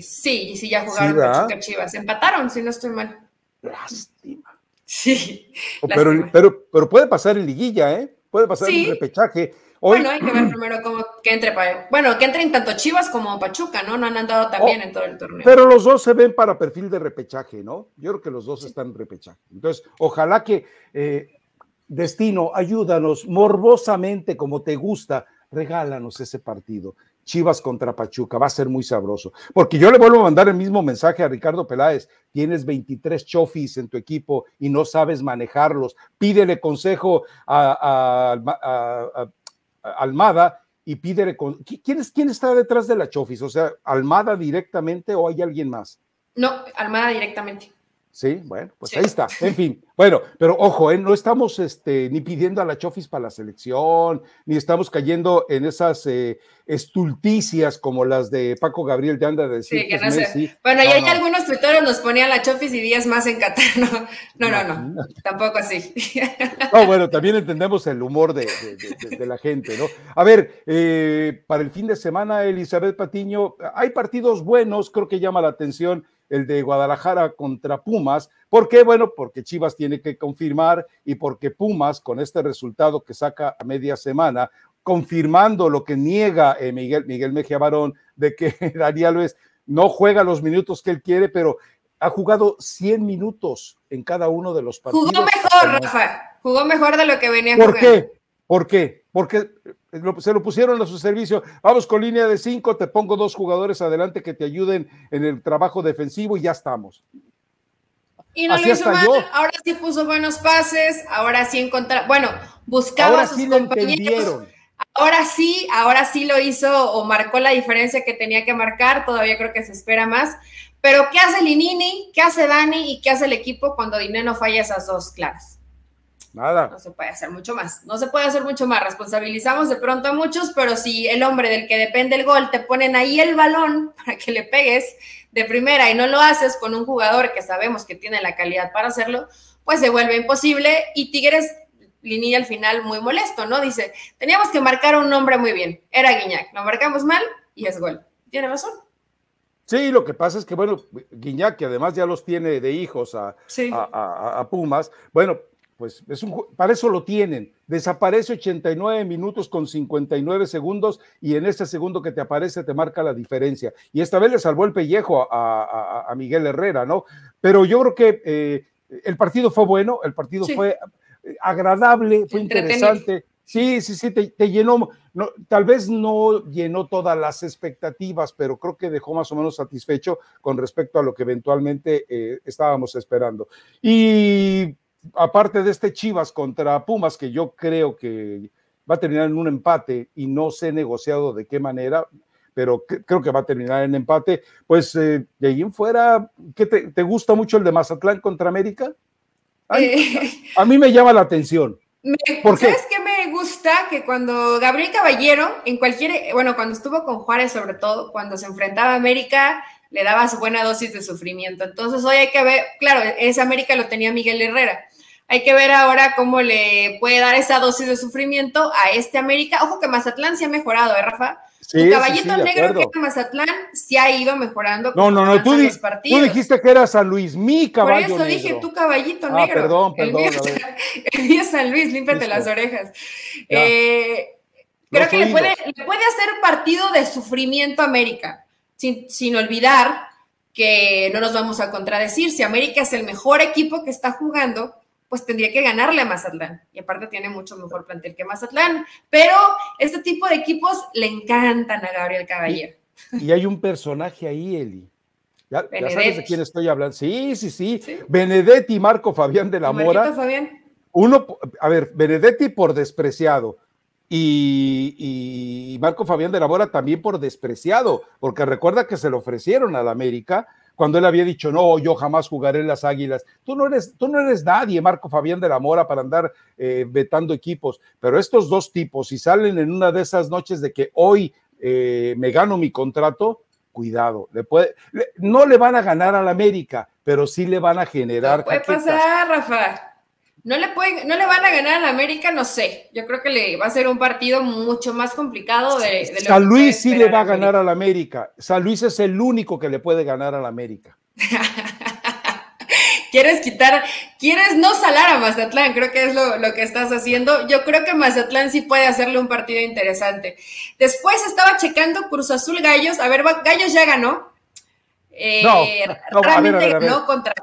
Sí, sí, ya jugaron Pachuca Chivas. Empataron, si no estoy mal. Lástima. Sí. Oh, pero, pero, pero puede pasar en liguilla, ¿eh? Puede pasar en repechaje. Bueno, hay que ver primero cómo que entre bueno, que entren tanto Chivas como Pachuca, ¿no? No han andado tan bien oh, en todo el torneo. Pero los dos se ven para perfil de repechaje, ¿no? Yo creo que los dos están en repechaje. Entonces, ojalá que eh, Destino, ayúdanos morbosamente como te gusta, regálanos ese partido. Chivas contra Pachuca, va a ser muy sabroso. Porque yo le vuelvo a mandar el mismo mensaje a Ricardo Peláez, tienes 23 chofis en tu equipo y no sabes manejarlos, pídele consejo a, Almada y con... ¿Quién, ¿Quién está detrás de la chofis? O sea, ¿Almada directamente o hay alguien más? No, Almada directamente. Sí, bueno, pues ahí está. En fin, bueno, pero ojo, ¿eh? no estamos este, ni pidiendo a la Chofis para la selección, ni estamos cayendo en esas eh, estulticias como las de Paco Gabriel de Anda de decir sí, que, no sé. Bueno, y hay algunos tuiteros nos ponían la Chofis y días más en Qatar. No, no, no, no, tampoco así. No, bueno, también entendemos el humor de, de, la gente, ¿no? A ver, eh, para el fin de semana, Elizabeth Patiño, hay partidos buenos, creo que llama la atención el de Guadalajara contra Pumas. ¿Por qué? Bueno, porque Chivas tiene que confirmar y porque Pumas, con este resultado que saca a media semana, confirmando lo que niega eh, Miguel, Miguel Mejía Barón, de que Daniel Alves no juega los minutos que él quiere, pero ha jugado 100 minutos en cada uno de los partidos. Jugó mejor, Rafa. Jugó mejor de lo que venía ¿Por qué? ¿Por qué? Porque se lo pusieron a su servicio. Vamos con línea de cinco, te pongo dos jugadores adelante que te ayuden en el trabajo defensivo y ya estamos. Y no lo hizo mal, ahora sí puso buenos pases, ahora sí encontró, bueno, buscaba a sus compañeros. Ahora sí, ahora sí lo hizo o marcó la diferencia que tenía que marcar, todavía creo que se espera más. Pero ¿qué hace Linini? ¿Qué hace Dani? ¿Y qué hace el equipo cuando Dineno falla esas dos claras? Nada. No se puede hacer mucho más. No se puede hacer mucho más. Responsabilizamos de pronto a muchos, pero si el hombre del que depende el gol te ponen ahí el balón para que le pegues de primera y no lo haces con un jugador que sabemos que tiene la calidad para hacerlo, pues se vuelve imposible y Tigres Linilla al final muy molesto, ¿no? Dice, teníamos que marcar a un nombre muy bien. Era Guiñac. Lo marcamos mal y es gol. Tiene razón. Sí, lo que pasa es que, bueno, Guiñac, que además ya los tiene de hijos a, a Pumas, bueno, pues es un, para eso lo tienen. Desaparece 89 minutos con 59 segundos y en ese segundo que te aparece te marca la diferencia. Y esta vez le salvó el pellejo a, Miguel Herrera, ¿no? Pero yo creo que eh, el partido fue bueno, el partido fue eh, agradable, fue interesante. Sí, sí, sí, te, llenó, no, tal vez no llenó todas las expectativas, pero creo que dejó más o menos satisfecho con respecto a lo que eventualmente eh, estábamos esperando. Y aparte de este Chivas contra Pumas, que yo creo que va a terminar en un empate y no sé negociado de qué manera, pero creo que va a terminar en empate, pues eh, de ahí en fuera, ¿qué te, gusta mucho el de Mazatlán contra América? Eh. a, mí me llama la atención. ¿Por ¿Sabes qué? me gusta? Que cuando Gabriel Caballero, en cualquier, bueno, cuando estuvo con Juárez sobre todo, cuando se enfrentaba a América, le daba su buena dosis de sufrimiento. Entonces hoy hay que ver, claro, esa América lo tenía Miguel Herrera. Hay que ver ahora cómo le puede dar esa dosis de sufrimiento a este América. Ojo que Mazatlán se ha mejorado, ¿eh, Rafa? Sí, caballito negro que es Mazatlán se ha ido mejorando. No, no, no, tú, tú, dijiste que era San Luis, mi caballo Por eso dije tú caballito ah, negro. Perdón, perdón. El mío, es San Luis, límpiate las orejas. Eh, creo que le puede, le puede hacer partido de sufrimiento a América, sin, sin olvidar que no nos vamos a contradecir. Si América es el mejor equipo que está jugando, pues tendría que ganarle a Mazatlán. Y aparte tiene mucho mejor plantel que Mazatlán. Pero este tipo de equipos le encantan a Gabriel Caballero. Y hay un personaje ahí, Eli. Ya, sabes de quién estoy hablando. Sí, sí, sí, Benedetti y Marco Fabián de la Mora. Fabián. Uno, a ver, Benedetti por despreciado. Y, y, Marco Fabián de la Mora también por despreciado, porque recuerda que se lo ofrecieron al América cuando él había dicho, no, yo jamás jugaré en las Águilas. Tú no eres, tú no eres nadie, Marco Fabián de la Mora, para andar eh, vetando equipos, pero estos dos tipos, si salen en una de esas noches de que hoy eh, me gano mi contrato, cuidado, le puede, no le van a ganar al América, pero sí le van a generar. ¿Qué puede pasar, Rafa? No le, pueden, no le van a ganar a América, no sé. Yo creo que le va a ser un partido mucho más complicado de, San Luis sí le va a ganar al América. San Luis es el único que le puede ganar al América. quieres quitar, quieres no salar a Mazatlán, creo que es lo, lo, que estás haciendo. Yo creo que Mazatlán sí puede hacerle un partido interesante. Después estaba checando Cruz Azul Gallos, a ver, Gallos ya ganó, no, eh, realmente no contra,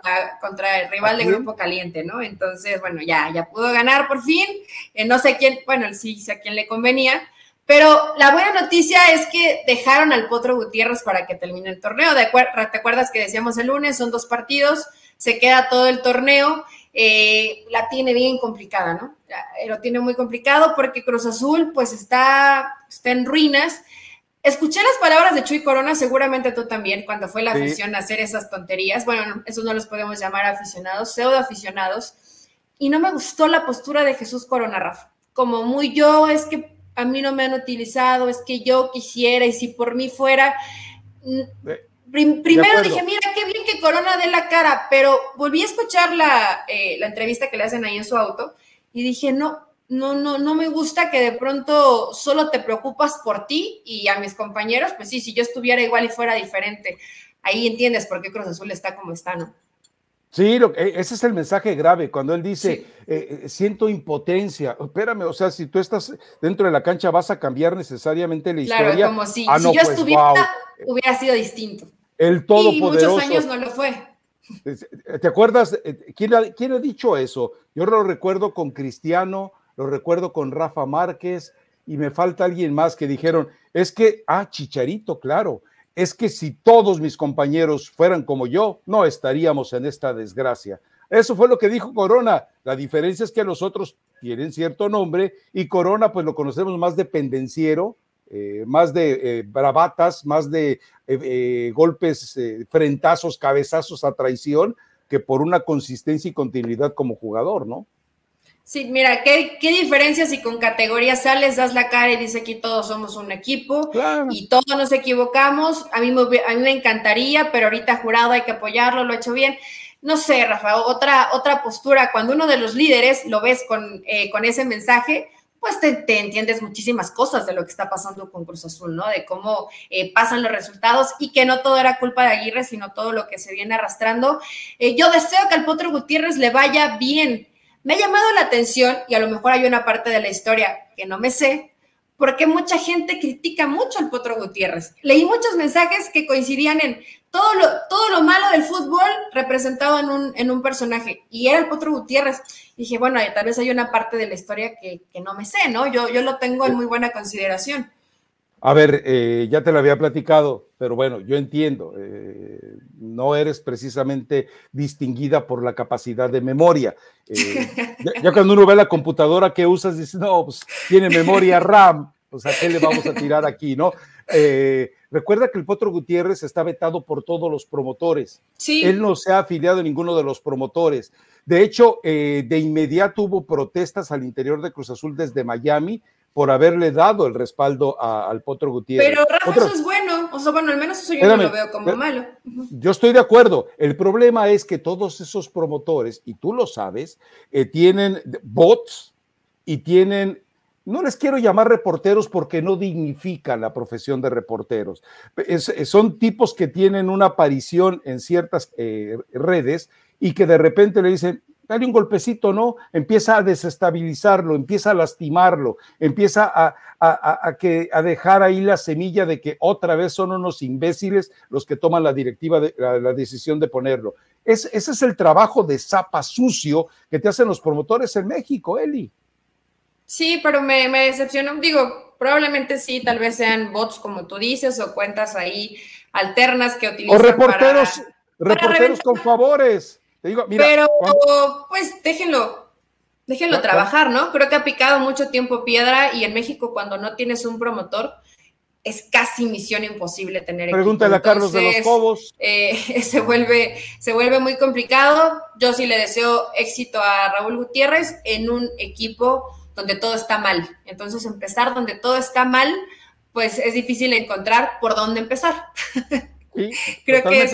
contra el rival de Grupo Caliente, ¿no? Entonces, bueno, ya, ya pudo ganar por fin. Eh, no sé quién, bueno, sí sé a quién le convenía. Pero la buena noticia es que dejaron al Potro Gutiérrez para que termine el torneo. ¿Te acuerdas que decíamos el lunes? Son dos partidos, se queda todo el torneo. Eh, la tiene bien complicada, ¿no? Lo tiene muy complicado porque Cruz Azul pues está, está en ruinas Escuché las palabras de Chuy Corona, seguramente tú también, cuando fue la afición a hacer esas tonterías. Bueno, esos no los podemos llamar aficionados, pseudo aficionados. Y no me gustó la postura de Jesús Corona, Rafa. Como muy yo, es que a mí no me han utilizado, es que yo quisiera y si por mí fuera. primero dije, mira, qué bien que Corona dé la cara, pero volví a escuchar la, eh, la entrevista que le hacen ahí en su auto y dije, no, no, no, no me gusta que de pronto solo te preocupas por ti y a mis compañeros, pues sí, si yo estuviera igual y fuera diferente, ahí entiendes por qué Cruz Azul está como está, ¿no? Sí, lo, ese es el mensaje grave, cuando él dice, eh, eh, siento impotencia, espérame, o sea, si tú estás dentro de la cancha vas a cambiar necesariamente la historia. Claro, como si, ah, si yo pues, estuviera, hubiera sido distinto. El todopoderoso. Y muchos años no lo fue. ¿Te acuerdas? ¿Quién ha, ¿Quién ha dicho eso? Yo lo recuerdo con Cristiano, lo recuerdo con Rafa Márquez y me falta alguien más que dijeron, es que, ah, Chicharito, claro, es que si todos mis compañeros fueran como yo, no estaríamos en esta desgracia. Eso fue lo que dijo Corona. La diferencia es que los otros tienen cierto nombre y Corona pues lo conocemos más de pendenciero, eh, más de eh, bravatas, más de eh, golpes, frentazos, cabezazos a traición, que por una consistencia y continuidad como jugador, ¿no? Sí, mira, ¿qué, qué diferencia si con categorías sales, das la cara y dice aquí todos somos un equipo y todos nos equivocamos. A mí, me, a mí me encantaría, pero ahorita jurado hay que apoyarlo, lo ha hecho bien. No sé, Rafa, otra, otra postura, cuando uno de los líderes lo ves con, eh, con ese mensaje, pues te, entiendes muchísimas cosas de lo que está pasando con Cruz Azul, ¿no? De cómo eh, pasan los resultados y que no todo era culpa de Aguirre, sino todo lo que se viene arrastrando. Eh, yo deseo que al Potro Gutiérrez le vaya bien me ha llamado la atención, y a lo mejor hay una parte de la historia que no me sé, porque mucha gente critica mucho al Potro Gutiérrez. Leí muchos mensajes que coincidían en todo lo, todo lo malo del fútbol representado en un, en un personaje, y era el Potro Gutiérrez. dije, bueno, tal vez hay una parte de la historia que, no me sé, ¿no? Yo, yo lo tengo en muy buena consideración. A ver, eh, ya te lo había platicado, pero bueno, yo entiendo, eh, no eres precisamente distinguida por la capacidad de memoria. Eh, ya, cuando uno ve la computadora que usas, dice, no, pues tiene memoria RAM, pues a qué le vamos a tirar aquí, ¿no? recuerda que el Potro Gutiérrez está vetado por todos los promotores. Sí. Él no se ha afiliado a ninguno de los promotores. De hecho, de inmediato hubo protestas al interior de Cruz Azul desde Miami por haberle dado el respaldo al Potro Gutiérrez. Pero Rafa, eso es bueno, o sea, bueno, al menos eso yo no lo veo como malo. Yo estoy de acuerdo. El problema es que todos esos promotores, y tú lo sabes, eh, tienen bots y tienen no les quiero llamar reporteros porque no dignifican la profesión de reporteros. son tipos que tienen una aparición en ciertas eh, redes y que de repente le dicen, dale un golpecito, ¿no? Empieza a desestabilizarlo, empieza a lastimarlo, empieza a, que, a dejar ahí la semilla de que otra vez son unos imbéciles los que toman la directiva, de, la, decisión de ponerlo. ese es el trabajo de zapa sucio que te hacen los promotores en México, Eli. Sí, pero me, me decepcionó. Digo, probablemente sí, tal vez sean bots como tú dices o cuentas ahí alternas que utilizan. O reporteros, reporteros con favores. Pero, pues déjenlo, déjenlo trabajar, ¿no? Creo que ha picado mucho tiempo piedra y en México cuando no tienes un promotor es casi misión imposible tener Pregúntale a Carlos de los Cobos. Eh, se, vuelve, se vuelve muy complicado. Yo sí le deseo éxito a Raúl Gutiérrez en un equipo donde todo está mal. Entonces, empezar donde todo está mal, pues es difícil encontrar por dónde empezar. Creo que es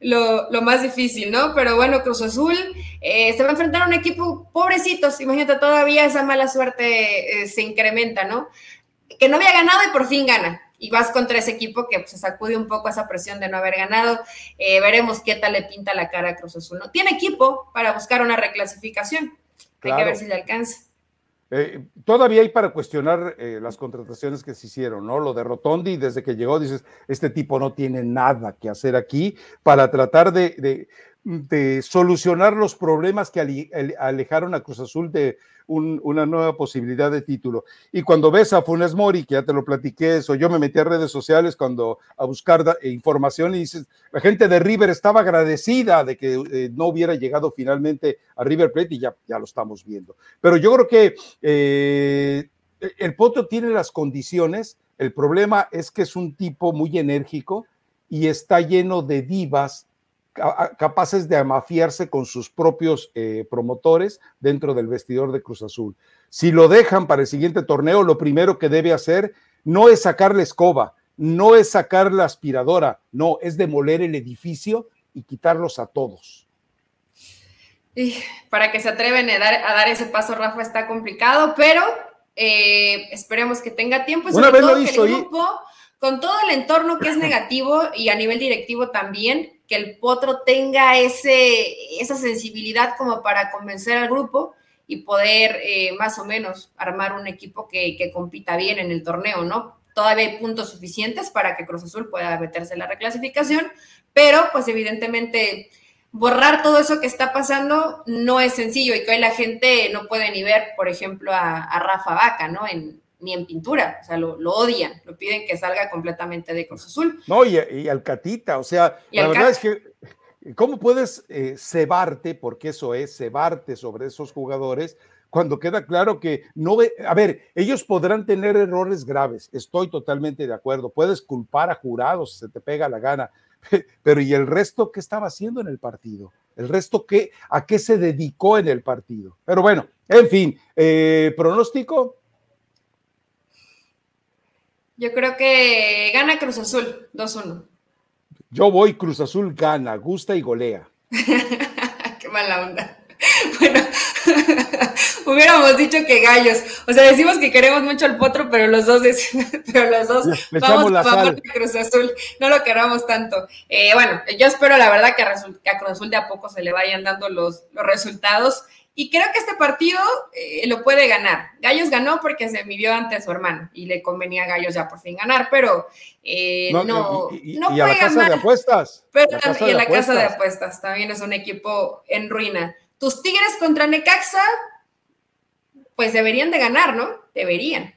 lo, más difícil, ¿no? Pero bueno, Cruz Azul eh, se va a enfrentar a un equipo pobrecitos. Imagínate, todavía esa mala suerte eh, se incrementa, ¿no? Que no había ganado y por fin gana. Y vas contra ese equipo que pues, se sacude un poco esa presión de no haber ganado. Eh, veremos qué tal le pinta la cara a Cruz Azul. ¿no? Tiene equipo para buscar una reclasificación. Hay que ver si le alcanza. Eh, todavía hay para cuestionar eh, las contrataciones que se hicieron, ¿no? Lo de Rotondi, desde que llegó, dices, este tipo no tiene nada que hacer aquí para tratar de, de solucionar los problemas que alejaron a Cruz Azul de una nueva posibilidad de título. Y cuando ves a Funes Mori, que ya te lo platiqué eso, yo me metí a redes sociales cuando a buscar información y dices, la gente de River estaba agradecida de que eh, no hubiera llegado finalmente a River Plate y ya, ya lo estamos viendo. Pero yo creo que eh, el Potro tiene las condiciones, el problema es que es un tipo muy enérgico y está lleno de divas capaces de amafiarse con sus propios eh, promotores dentro del vestidor de Cruz Azul. Si lo dejan para el siguiente torneo, lo primero que debe hacer no es sacar la escoba, no es sacar la aspiradora, no, es demoler el edificio y quitarlos a todos. Y para que se atreven a dar, ese paso, Rafa, está complicado, pero eh, esperemos que tenga tiempo. Una vez lo hizo, con todo el entorno que es negativo y a nivel directivo también, que el potro tenga ese, esa sensibilidad como para convencer al grupo y poder eh, más o menos armar un equipo que, compita bien en el torneo, ¿no? Todavía hay puntos suficientes para que Cruz Azul pueda meterse en la reclasificación, pero pues evidentemente borrar todo eso que está pasando no es sencillo y que hoy la gente no puede ni ver, por ejemplo, a, a Rafa Vaca, ¿no? En, ni en pintura, o sea, lo, odian, lo piden que salga completamente de Cruz Azul. No, y, y al Catita, o sea, la verdad es que, ¿cómo puedes eh, cebarte, porque eso es, cebarte sobre esos jugadores? Cuando queda claro que no ve, a ver, ellos podrán tener errores graves, estoy totalmente de acuerdo, puedes culpar a jurados si se te pega la gana, pero ¿y el resto qué estaba haciendo en el partido? ¿El resto qué, a qué se dedicó en el partido? Pero bueno, en fin, eh, pronóstico, yo creo que gana Cruz Azul, 2-1. Yo voy, Cruz Azul gana, gusta y golea. Qué mala onda. Bueno, hubiéramos dicho que gallos. O sea, decimos que queremos mucho al potro, pero los dos, pero los dos vamos a favor de Cruz Azul. No lo queramos tanto. Eh, bueno, yo espero la verdad que a, que a Cruz Azul de a poco se le vayan dando los, los resultados. Y creo que este partido eh, lo puede ganar. Gallos ganó porque se midió ante su hermano y le convenía a Gallos ya por fin ganar, pero eh, no, no, y, y, a la casa de apuestas. Pero y en la casa de apuestas también es un equipo en ruina. Tus Tigres contra Necaxa, pues deberían de ganar, ¿no? Deberían.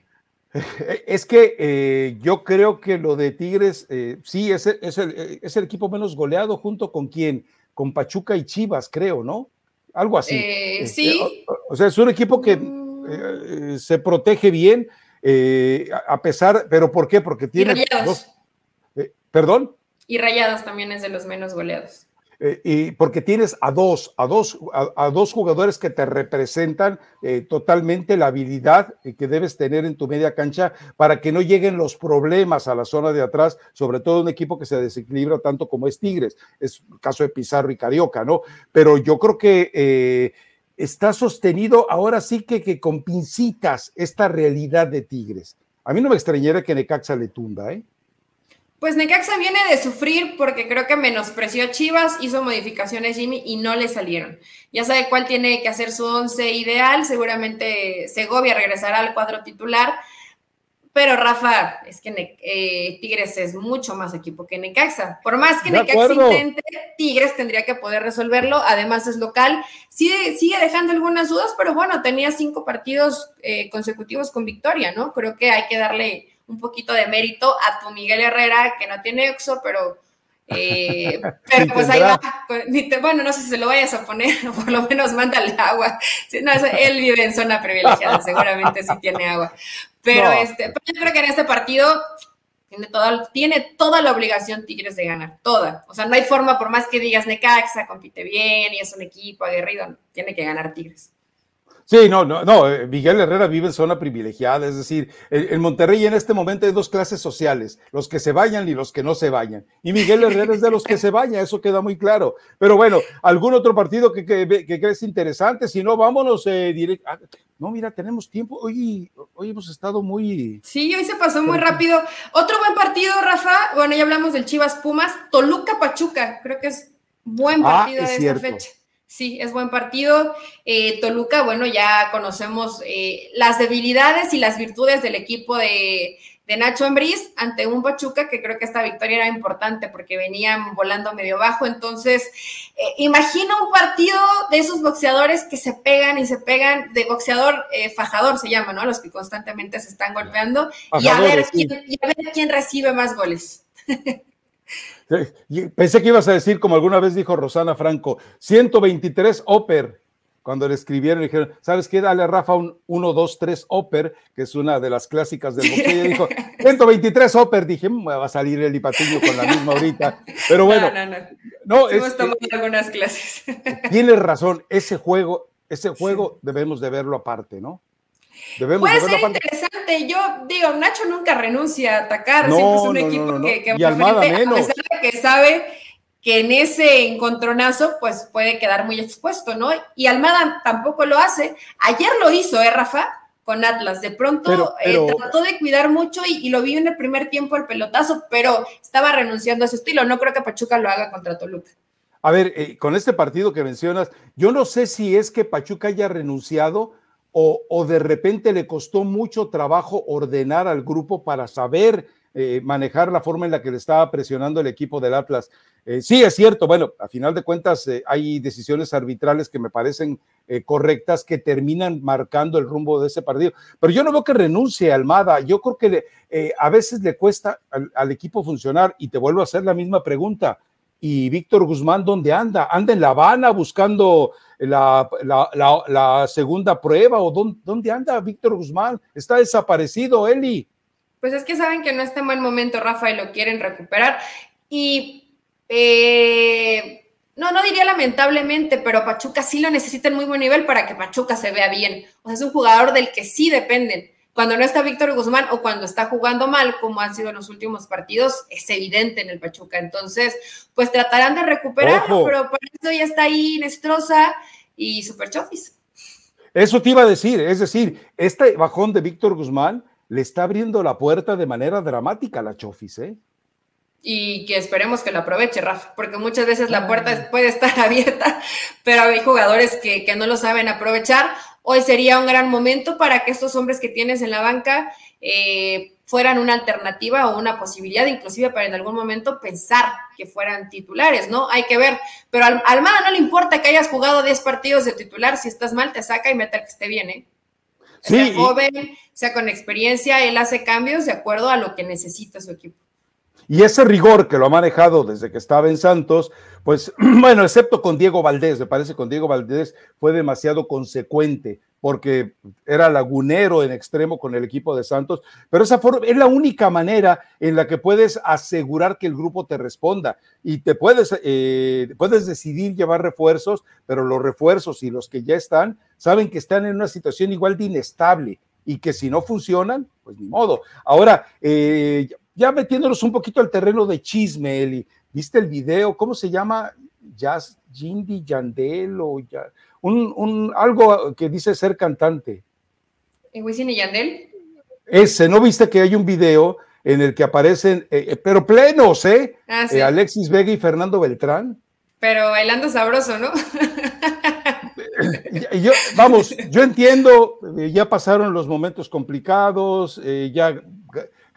Es que eh, yo creo que lo de Tigres, sí, es, es, el, es el equipo menos goleado junto con quién, con Pachuca y Chivas, creo, ¿no? Algo así. Eh, este, sí. O, sea, es un equipo que mm. eh, se protege bien, eh, a pesar, pero ¿por qué? Porque tiene dos. ¿Perdón? Y Rayados también es de los menos goleados. Eh, y porque tienes a dos, a dos, a, dos jugadores que te representan eh, totalmente la habilidad que debes tener en tu media cancha para que no lleguen los problemas a la zona de atrás, sobre todo un equipo que se desequilibra tanto como es Tigres, es el caso de Pizarro y Carioca, ¿no? Pero yo creo que eh, está sostenido ahora sí que, que con pincitas esta realidad de Tigres. A mí no me extrañaría que Necaxa le tunda, ¿eh? Pues Necaxa viene de sufrir porque creo que menospreció a Chivas, hizo modificaciones Jimmy y no le salieron. Ya sabe cuál tiene que hacer su once ideal, seguramente Segovia regresará al cuadro titular, pero Rafa, es que eh, Tigres es mucho más equipo que Necaxa. Por más que Necaxa intente, Tigres tendría que poder resolverlo, además es local, sigue, sigue dejando algunas dudas, pero bueno, tenía cinco partidos eh, consecutivos con victoria, ¿no? Creo que hay que darle un poquito de mérito a tu Miguel Herrera, que no tiene EXO, pero, eh, pero pues ahí va. Bueno, no sé si se lo vayas a poner, por lo menos mándale agua. No, él vive en zona privilegiada, seguramente sí tiene agua. Pero, este, yo creo que en este partido tiene toda, tiene toda la obligación Tigres de ganar, toda. O sea, no hay forma, por más que digas Necaxa, compite bien y es un equipo aguerrido, tiene que ganar Tigres. Sí, no, no, no, eh, Miguel Herrera vive en zona privilegiada, es decir, en Monterrey en este momento hay dos clases sociales, los que se vayan y los que no se vayan. Y Miguel Herrera es de los que se vayan, eso queda muy claro. Pero bueno, ¿algún otro partido que, que, crees interesante? Si no, vámonos eh, directo. Ah, no, mira, tenemos tiempo. Hoy, hoy hemos estado muy... Sí, hoy se pasó muy rápido. Otro buen partido, Rafa. Bueno, ya hablamos del Chivas Pumas. Toluca Pachuca, creo que es buen ah, partido de esta fecha. Sí, es buen partido. Eh, Toluca, bueno, ya conocemos eh, las debilidades y las virtudes del equipo de, Nacho Ambriz ante un Pachuca que creo que esta victoria era importante porque venían volando medio bajo. Entonces, eh, imagino un partido de esos boxeadores que se pegan y se pegan, de boxeador fajador se llama, ¿no? Los que constantemente se están golpeando y a, ver quién, y a ver quién recibe más goles. Pensé que ibas a decir, como alguna vez dijo Rosana Franco, 123 Oper. Cuando le escribieron, dijeron, ¿sabes qué? Dale a Rafa un 1, 2, 3 Oper, que es una de las clásicas del boxeo. Y dijo, 123 Oper. Dije, me va a salir el Ipatillo con la misma ahorita. Pero bueno. No, no, no. no Hemos tomado algunas clases. Tienes razón, ese juego, ese juego debemos de verlo aparte, ¿no? Puede ser interesante. Yo digo, Nacho nunca renuncia a atacar. Siempre es un equipo que, que y Almada menos. a pesar de que sabe que en ese encontronazo pues puede quedar muy expuesto, ¿no? Y Almada tampoco lo hace. Ayer lo hizo, ¿eh, Rafa? Con Atlas. De pronto eh, trató de cuidar mucho y, lo vi en el primer tiempo el pelotazo, pero estaba renunciando a su estilo. No creo que Pachuca lo haga contra Toluca. A ver, eh, con este partido que mencionas, yo no sé si es que Pachuca haya renunciado o, de repente le costó mucho trabajo ordenar al grupo para saber eh, manejar la forma en la que le estaba presionando el equipo del Atlas. Eh, sí, es cierto, bueno, a final de cuentas eh, hay decisiones arbitrales que me parecen correctas que terminan marcando el rumbo de ese partido, pero yo no veo que renuncie Almada, yo creo que a veces le cuesta al, equipo funcionar y te vuelvo a hacer la misma pregunta. ¿Y Víctor Guzmán dónde anda? ¿Anda en La Habana buscando la, segunda prueba o dónde, anda Víctor Guzmán? Está desaparecido, Eli. Pues es que saben que no está en buen momento, Rafa, y lo quieren recuperar. Y eh, no, no diría lamentablemente, pero Pachuca sí lo necesita en muy buen nivel para que Pachuca se vea bien. O sea, es un jugador del que sí dependen. Cuando no está Víctor Guzmán o cuando está jugando mal, como han sido en los últimos partidos, es evidente en el Pachuca. Entonces, pues tratarán de recuperarlo, pero por eso ya está ahí Nestroza y Super Chofis. Eso te iba a decir, es decir, este bajón de Víctor Guzmán le está abriendo la puerta de manera dramática a la Chofis, ¿eh? y que esperemos que lo aproveche, Rafa, porque muchas veces la puerta puede estar abierta, pero hay jugadores que, que, no lo saben aprovechar. Hoy sería un gran momento para que estos hombres que tienes en la banca eh, fueran una alternativa o una posibilidad, inclusive para en algún momento pensar que fueran titulares, ¿no? Hay que ver, pero al Almada no le importa que hayas jugado 10 partidos de titular, si estás mal te saca y mete al que esté bien, ¿eh? Sea joven, sea con experiencia, él hace cambios de acuerdo a lo que necesita su equipo. Y ese rigor que lo ha manejado desde que estaba en Santos, pues bueno, excepto con Diego Valdés, me parece con Diego Valdés fue demasiado consecuente porque era lagunero en extremo con el equipo de Santos, pero esa forma es la única manera en la que puedes asegurar que el grupo te responda y te puedes, eh, puedes decidir llevar refuerzos, pero los refuerzos y los que ya están saben que están en una situación igual de inestable y que si no funcionan, pues ni modo. Ahora, eh, ya metiéndonos un poquito al terreno de chisme, Eli, ¿viste el video? ¿Cómo se llama? Jazz, Jindy, Yandel o ya, un, algo que dice ser cantante. ¿En Wisin y Yandel? Ese, ¿no viste que hay un video en el que aparecen, eh, eh, pero plenos, ¿eh? Ah, Alexis Vega y Fernando Beltrán. Pero bailando sabroso, ¿no? yo, vamos, yo entiendo, ya pasaron los momentos complicados, ya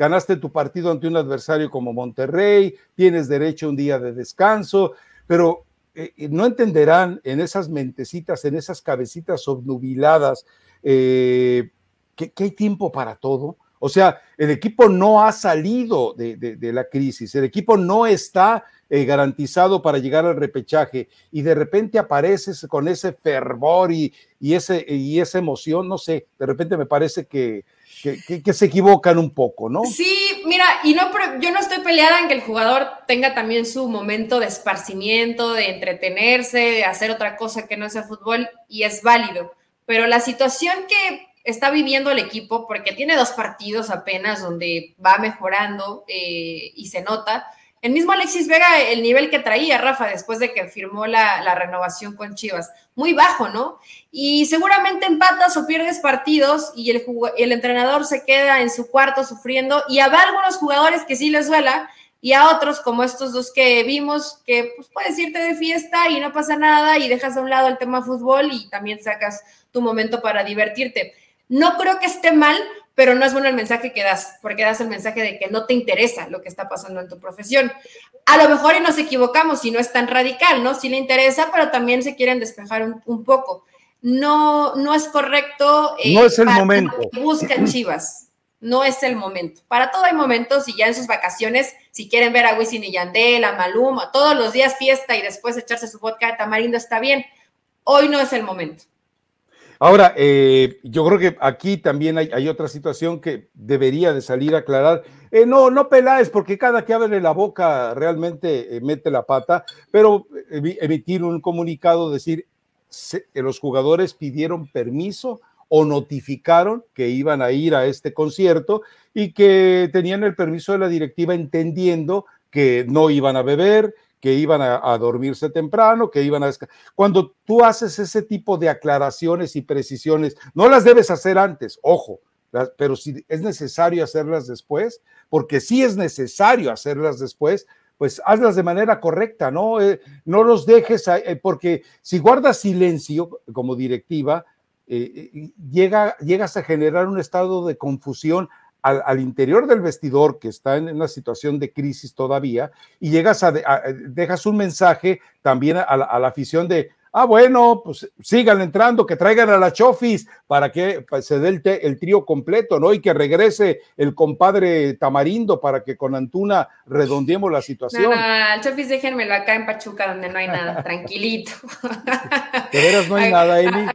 ganaste tu partido ante un adversario como Monterrey, tienes derecho a un día de descanso, pero no entenderán en esas mentecitas, en esas cabecitas obnubiladas, que, hay tiempo para todo. O sea, el equipo no ha salido de, la crisis, el equipo no está eh, garantizado para llegar al repechaje y de repente apareces con ese fervor y, ese, y esa emoción, no sé, de repente me parece que, que, se equivocan un poco, ¿no? Sí, mira, y no, yo no estoy peleada en que el jugador tenga también su momento de esparcimiento, de entretenerse, de hacer otra cosa que no sea fútbol, y es válido. Pero la situación que está viviendo el equipo, porque tiene dos partidos apenas donde va mejorando eh, y se nota. El mismo Alexis Vega, el nivel que traía Rafa después de que firmó la, renovación con Chivas, muy bajo, ¿no? Y seguramente empatas o pierdes partidos y el, el entrenador se queda en su cuarto sufriendo y habrá algunos jugadores que sí les duela y a otros como estos dos que vimos que pues, puedes irte de fiesta y no pasa nada y dejas a un lado el tema fútbol y también sacas tu momento para divertirte. No creo que esté mal, pero no es bueno el mensaje que das, porque das el mensaje de que no te interesa lo que está pasando en tu profesión. A lo mejor y nos equivocamos y no es tan radical, ¿no? Sí le interesa, pero también se quieren despejar un, poco. No, no es correcto. Eh, no es el momento. Buscan Chivas. No es el momento. Para todo hay momentos y ya en sus vacaciones, si quieren ver a Wisin y Yandel, a Maluma, todos los días fiesta y después echarse su vodka de tamarindo está bien. Hoy no es el momento. Ahora, eh, yo creo que aquí también hay, otra situación que debería de salir a aclarar. Eh, no, no Peláez, porque cada que abre la boca realmente eh, mete la pata, pero emitir un comunicado, decir que los jugadores pidieron permiso o notificaron que iban a ir a este concierto y que tenían el permiso de la directiva entendiendo que no iban a beber, que iban a, dormirse temprano, que iban a... Cuando tú haces ese tipo de aclaraciones y precisiones, no las debes hacer antes, ojo, pero si es necesario hacerlas después, porque si es necesario hacerlas después, pues hazlas de manera correcta, ¿no? Eh, no los dejes, eh, porque si guardas silencio como directiva, eh, llega, llegas a generar un estado de confusión al, interior del vestidor que está en una situación de crisis todavía y llegas a, dejas un mensaje también a la afición de Ah, bueno, pues sigan entrando, que traigan a la Chofis para que pues, se dé el, trío completo, ¿no? Y que regrese el compadre Tamarindo para que con Antuna redondeemos la situación. No, no, el Chofis déjenmelo acá en Pachuca donde no hay nada, tranquilito. ¿De veras no hay nada, Eli?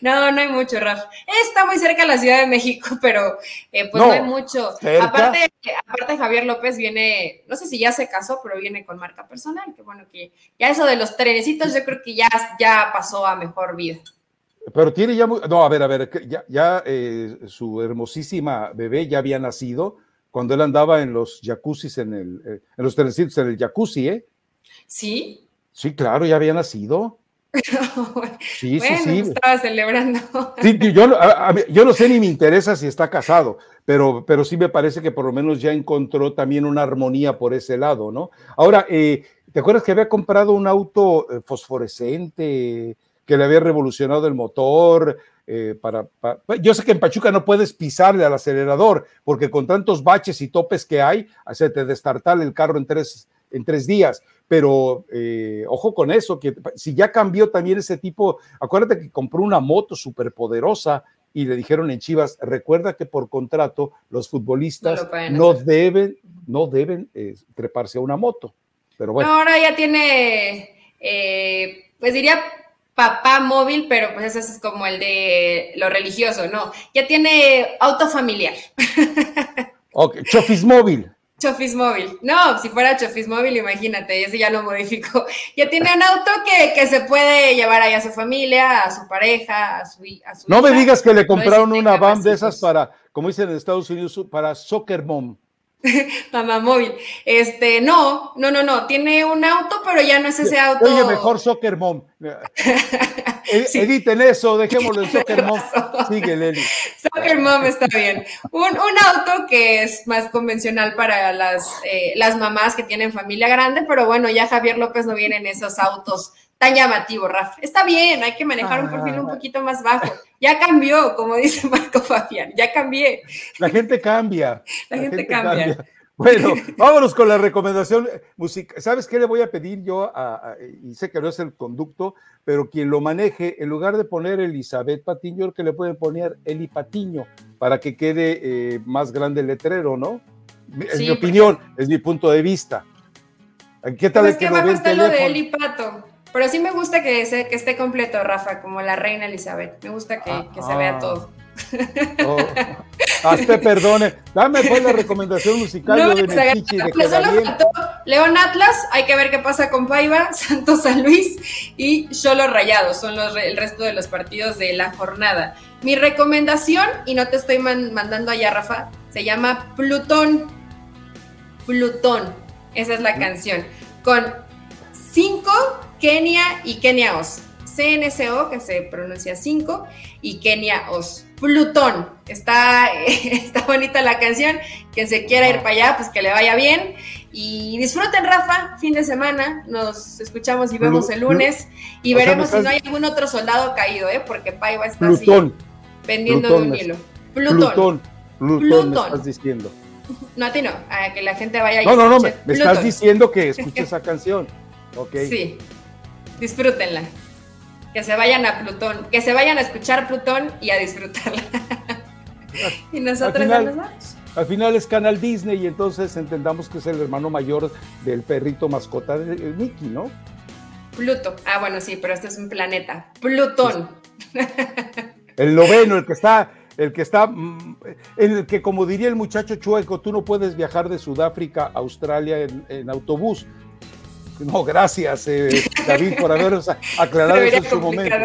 No, no hay mucho, Rafa. Está muy cerca de la Ciudad de México, pero eh, pues no, hay mucho. Aparte, aparte, Javier López viene, no sé si ya se casó, pero viene con marca personal, que bueno que ya eso de los trenecitos yo creo que ya, ya pasó a mejor vida. Pero tiene ya no, a ver, a ver, ya, ya eh, su hermosísima bebé ya había nacido cuando él andaba en los jacuzzis, en, el, eh, en los trenecitos, en el jacuzzi, ¿eh? Sí. Sí, claro, ya había nacido. sí, sí, sí. Estaba celebrando. Sí, yo, yo, no sé ni me interesa si está casado, pero, pero sí me parece que por lo menos ya encontró también una armonía por ese lado, ¿no? Ahora, eh, ¿Te acuerdas que había comprado un auto eh, fosforescente que le había revolucionado el motor? Eh, para, yo sé que en Pachuca no puedes pisarle al acelerador porque con tantos baches y topes que hay, se te destartale el carro en tres, en tres días. Pero eh, ojo con eso, que si ya cambió también ese tipo, acuérdate que compró una moto súper poderosa y le dijeron en Chivas, recuerda que por contrato los futbolistas no, deben, no deben treparse a una moto. Pero bueno. ahora ya tiene, eh, pues diría papá móvil, pero pues ese es como el de lo religioso, ¿no? Ya tiene auto familiar. Ok, Chofis móvil. Chofis móvil. No, si fuera Chofis móvil, imagínate, ese ya lo modificó. Ya tiene un auto que, se puede llevar ahí a su familia, a su pareja, a su, a No me digas que le compraron una van de esas para, como dicen en Estados Unidos, para soccer mom. Mamá móvil. Este, no, no, no, no. Tiene un auto, pero ya no es ese auto. Oye, mejor Soccer Mom. editen eso, dejémoslo en Soccer Mom. Sigue, Leli. Soccer Mom está bien. Un, auto que es más convencional para las, eh, las mamás que tienen familia grande, pero bueno, ya Javier López no viene en esos autos tan llamativos, Rafa. Está bien, hay que manejar un perfil un ah. poquito más bajo. Ya cambió, como dice Marco Fabián, ya cambié. La gente cambia. La, gente, cambia. Bueno, vámonos con la recomendación musical. ¿Sabes qué le voy a pedir yo? y sé que no es el conducto, pero quien lo maneje, en lugar de poner Elizabeth Patiño, que le pueden poner Eli Patiño para que quede eh, más grande el letrero, ¿no? Es mi opinión, es mi punto de vista. ¿Qué tal es que lo de Eli Pato. Pero sí me gusta que, que esté completo, Rafa, como la reina Elizabeth. Me gusta que, se vea ah. todo. Oh, hazte perdone. Dame pues la recomendación musical no, de León Atlas, hay que ver qué pasa con Paiva, Santos San Luis y Cholo Rayados. Son los, el resto de los partidos de la jornada. Mi recomendación, y no te estoy mandando allá, Rafa, se llama Plutón. Plutón. Esa es la canción. Con cinco Kenia y Kenia Os. CNCO, que se pronuncia 5, y Kenia Os. Plutón. Está, está bonita la canción. Quien se quiera ir para allá, pues que le vaya bien. Y disfruten, Rafa, fin de semana. Nos escuchamos y vemos el lunes. Y veremos si no hay algún otro soldado caído, ¿eh? porque Pai va a estar así vendiendo de un hilo. Plutón. Plutón. Plutón, Me estás diciendo. No, a ti no, a que la gente vaya No, no, no, me, me estás diciendo que escuche esa canción. Ok. Sí, disfrútenla. Que se vayan a Plutón, que se vayan a escuchar Plutón y a disfrutarla. y nosotros al final, nos vamos. Al final es Canal Disney y entonces entendamos que es el hermano mayor del perrito mascota de Mickey, ¿no? Pluto. Ah, bueno, sí, pero este es un planeta. Plutón. El noveno, el que está, el que está, mm, el que como diría el muchacho chueco, tú no puedes viajar de Sudáfrica a Australia en autobús, no, gracias, eh, David, por habernos aclarado eso en su momento.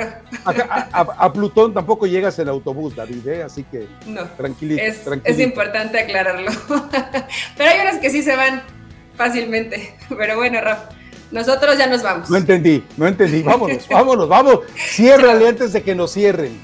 A, Plutón tampoco llegas en autobús, David, ¿eh? así que no, tranquilito, es, es importante aclararlo. Pero hay unas que sí se van fácilmente. Pero bueno, Rafa, nosotros ya nos vamos. No entendí, no entendí. Vámonos, vámonos, vamos. Ciérrale antes de que nos cierren.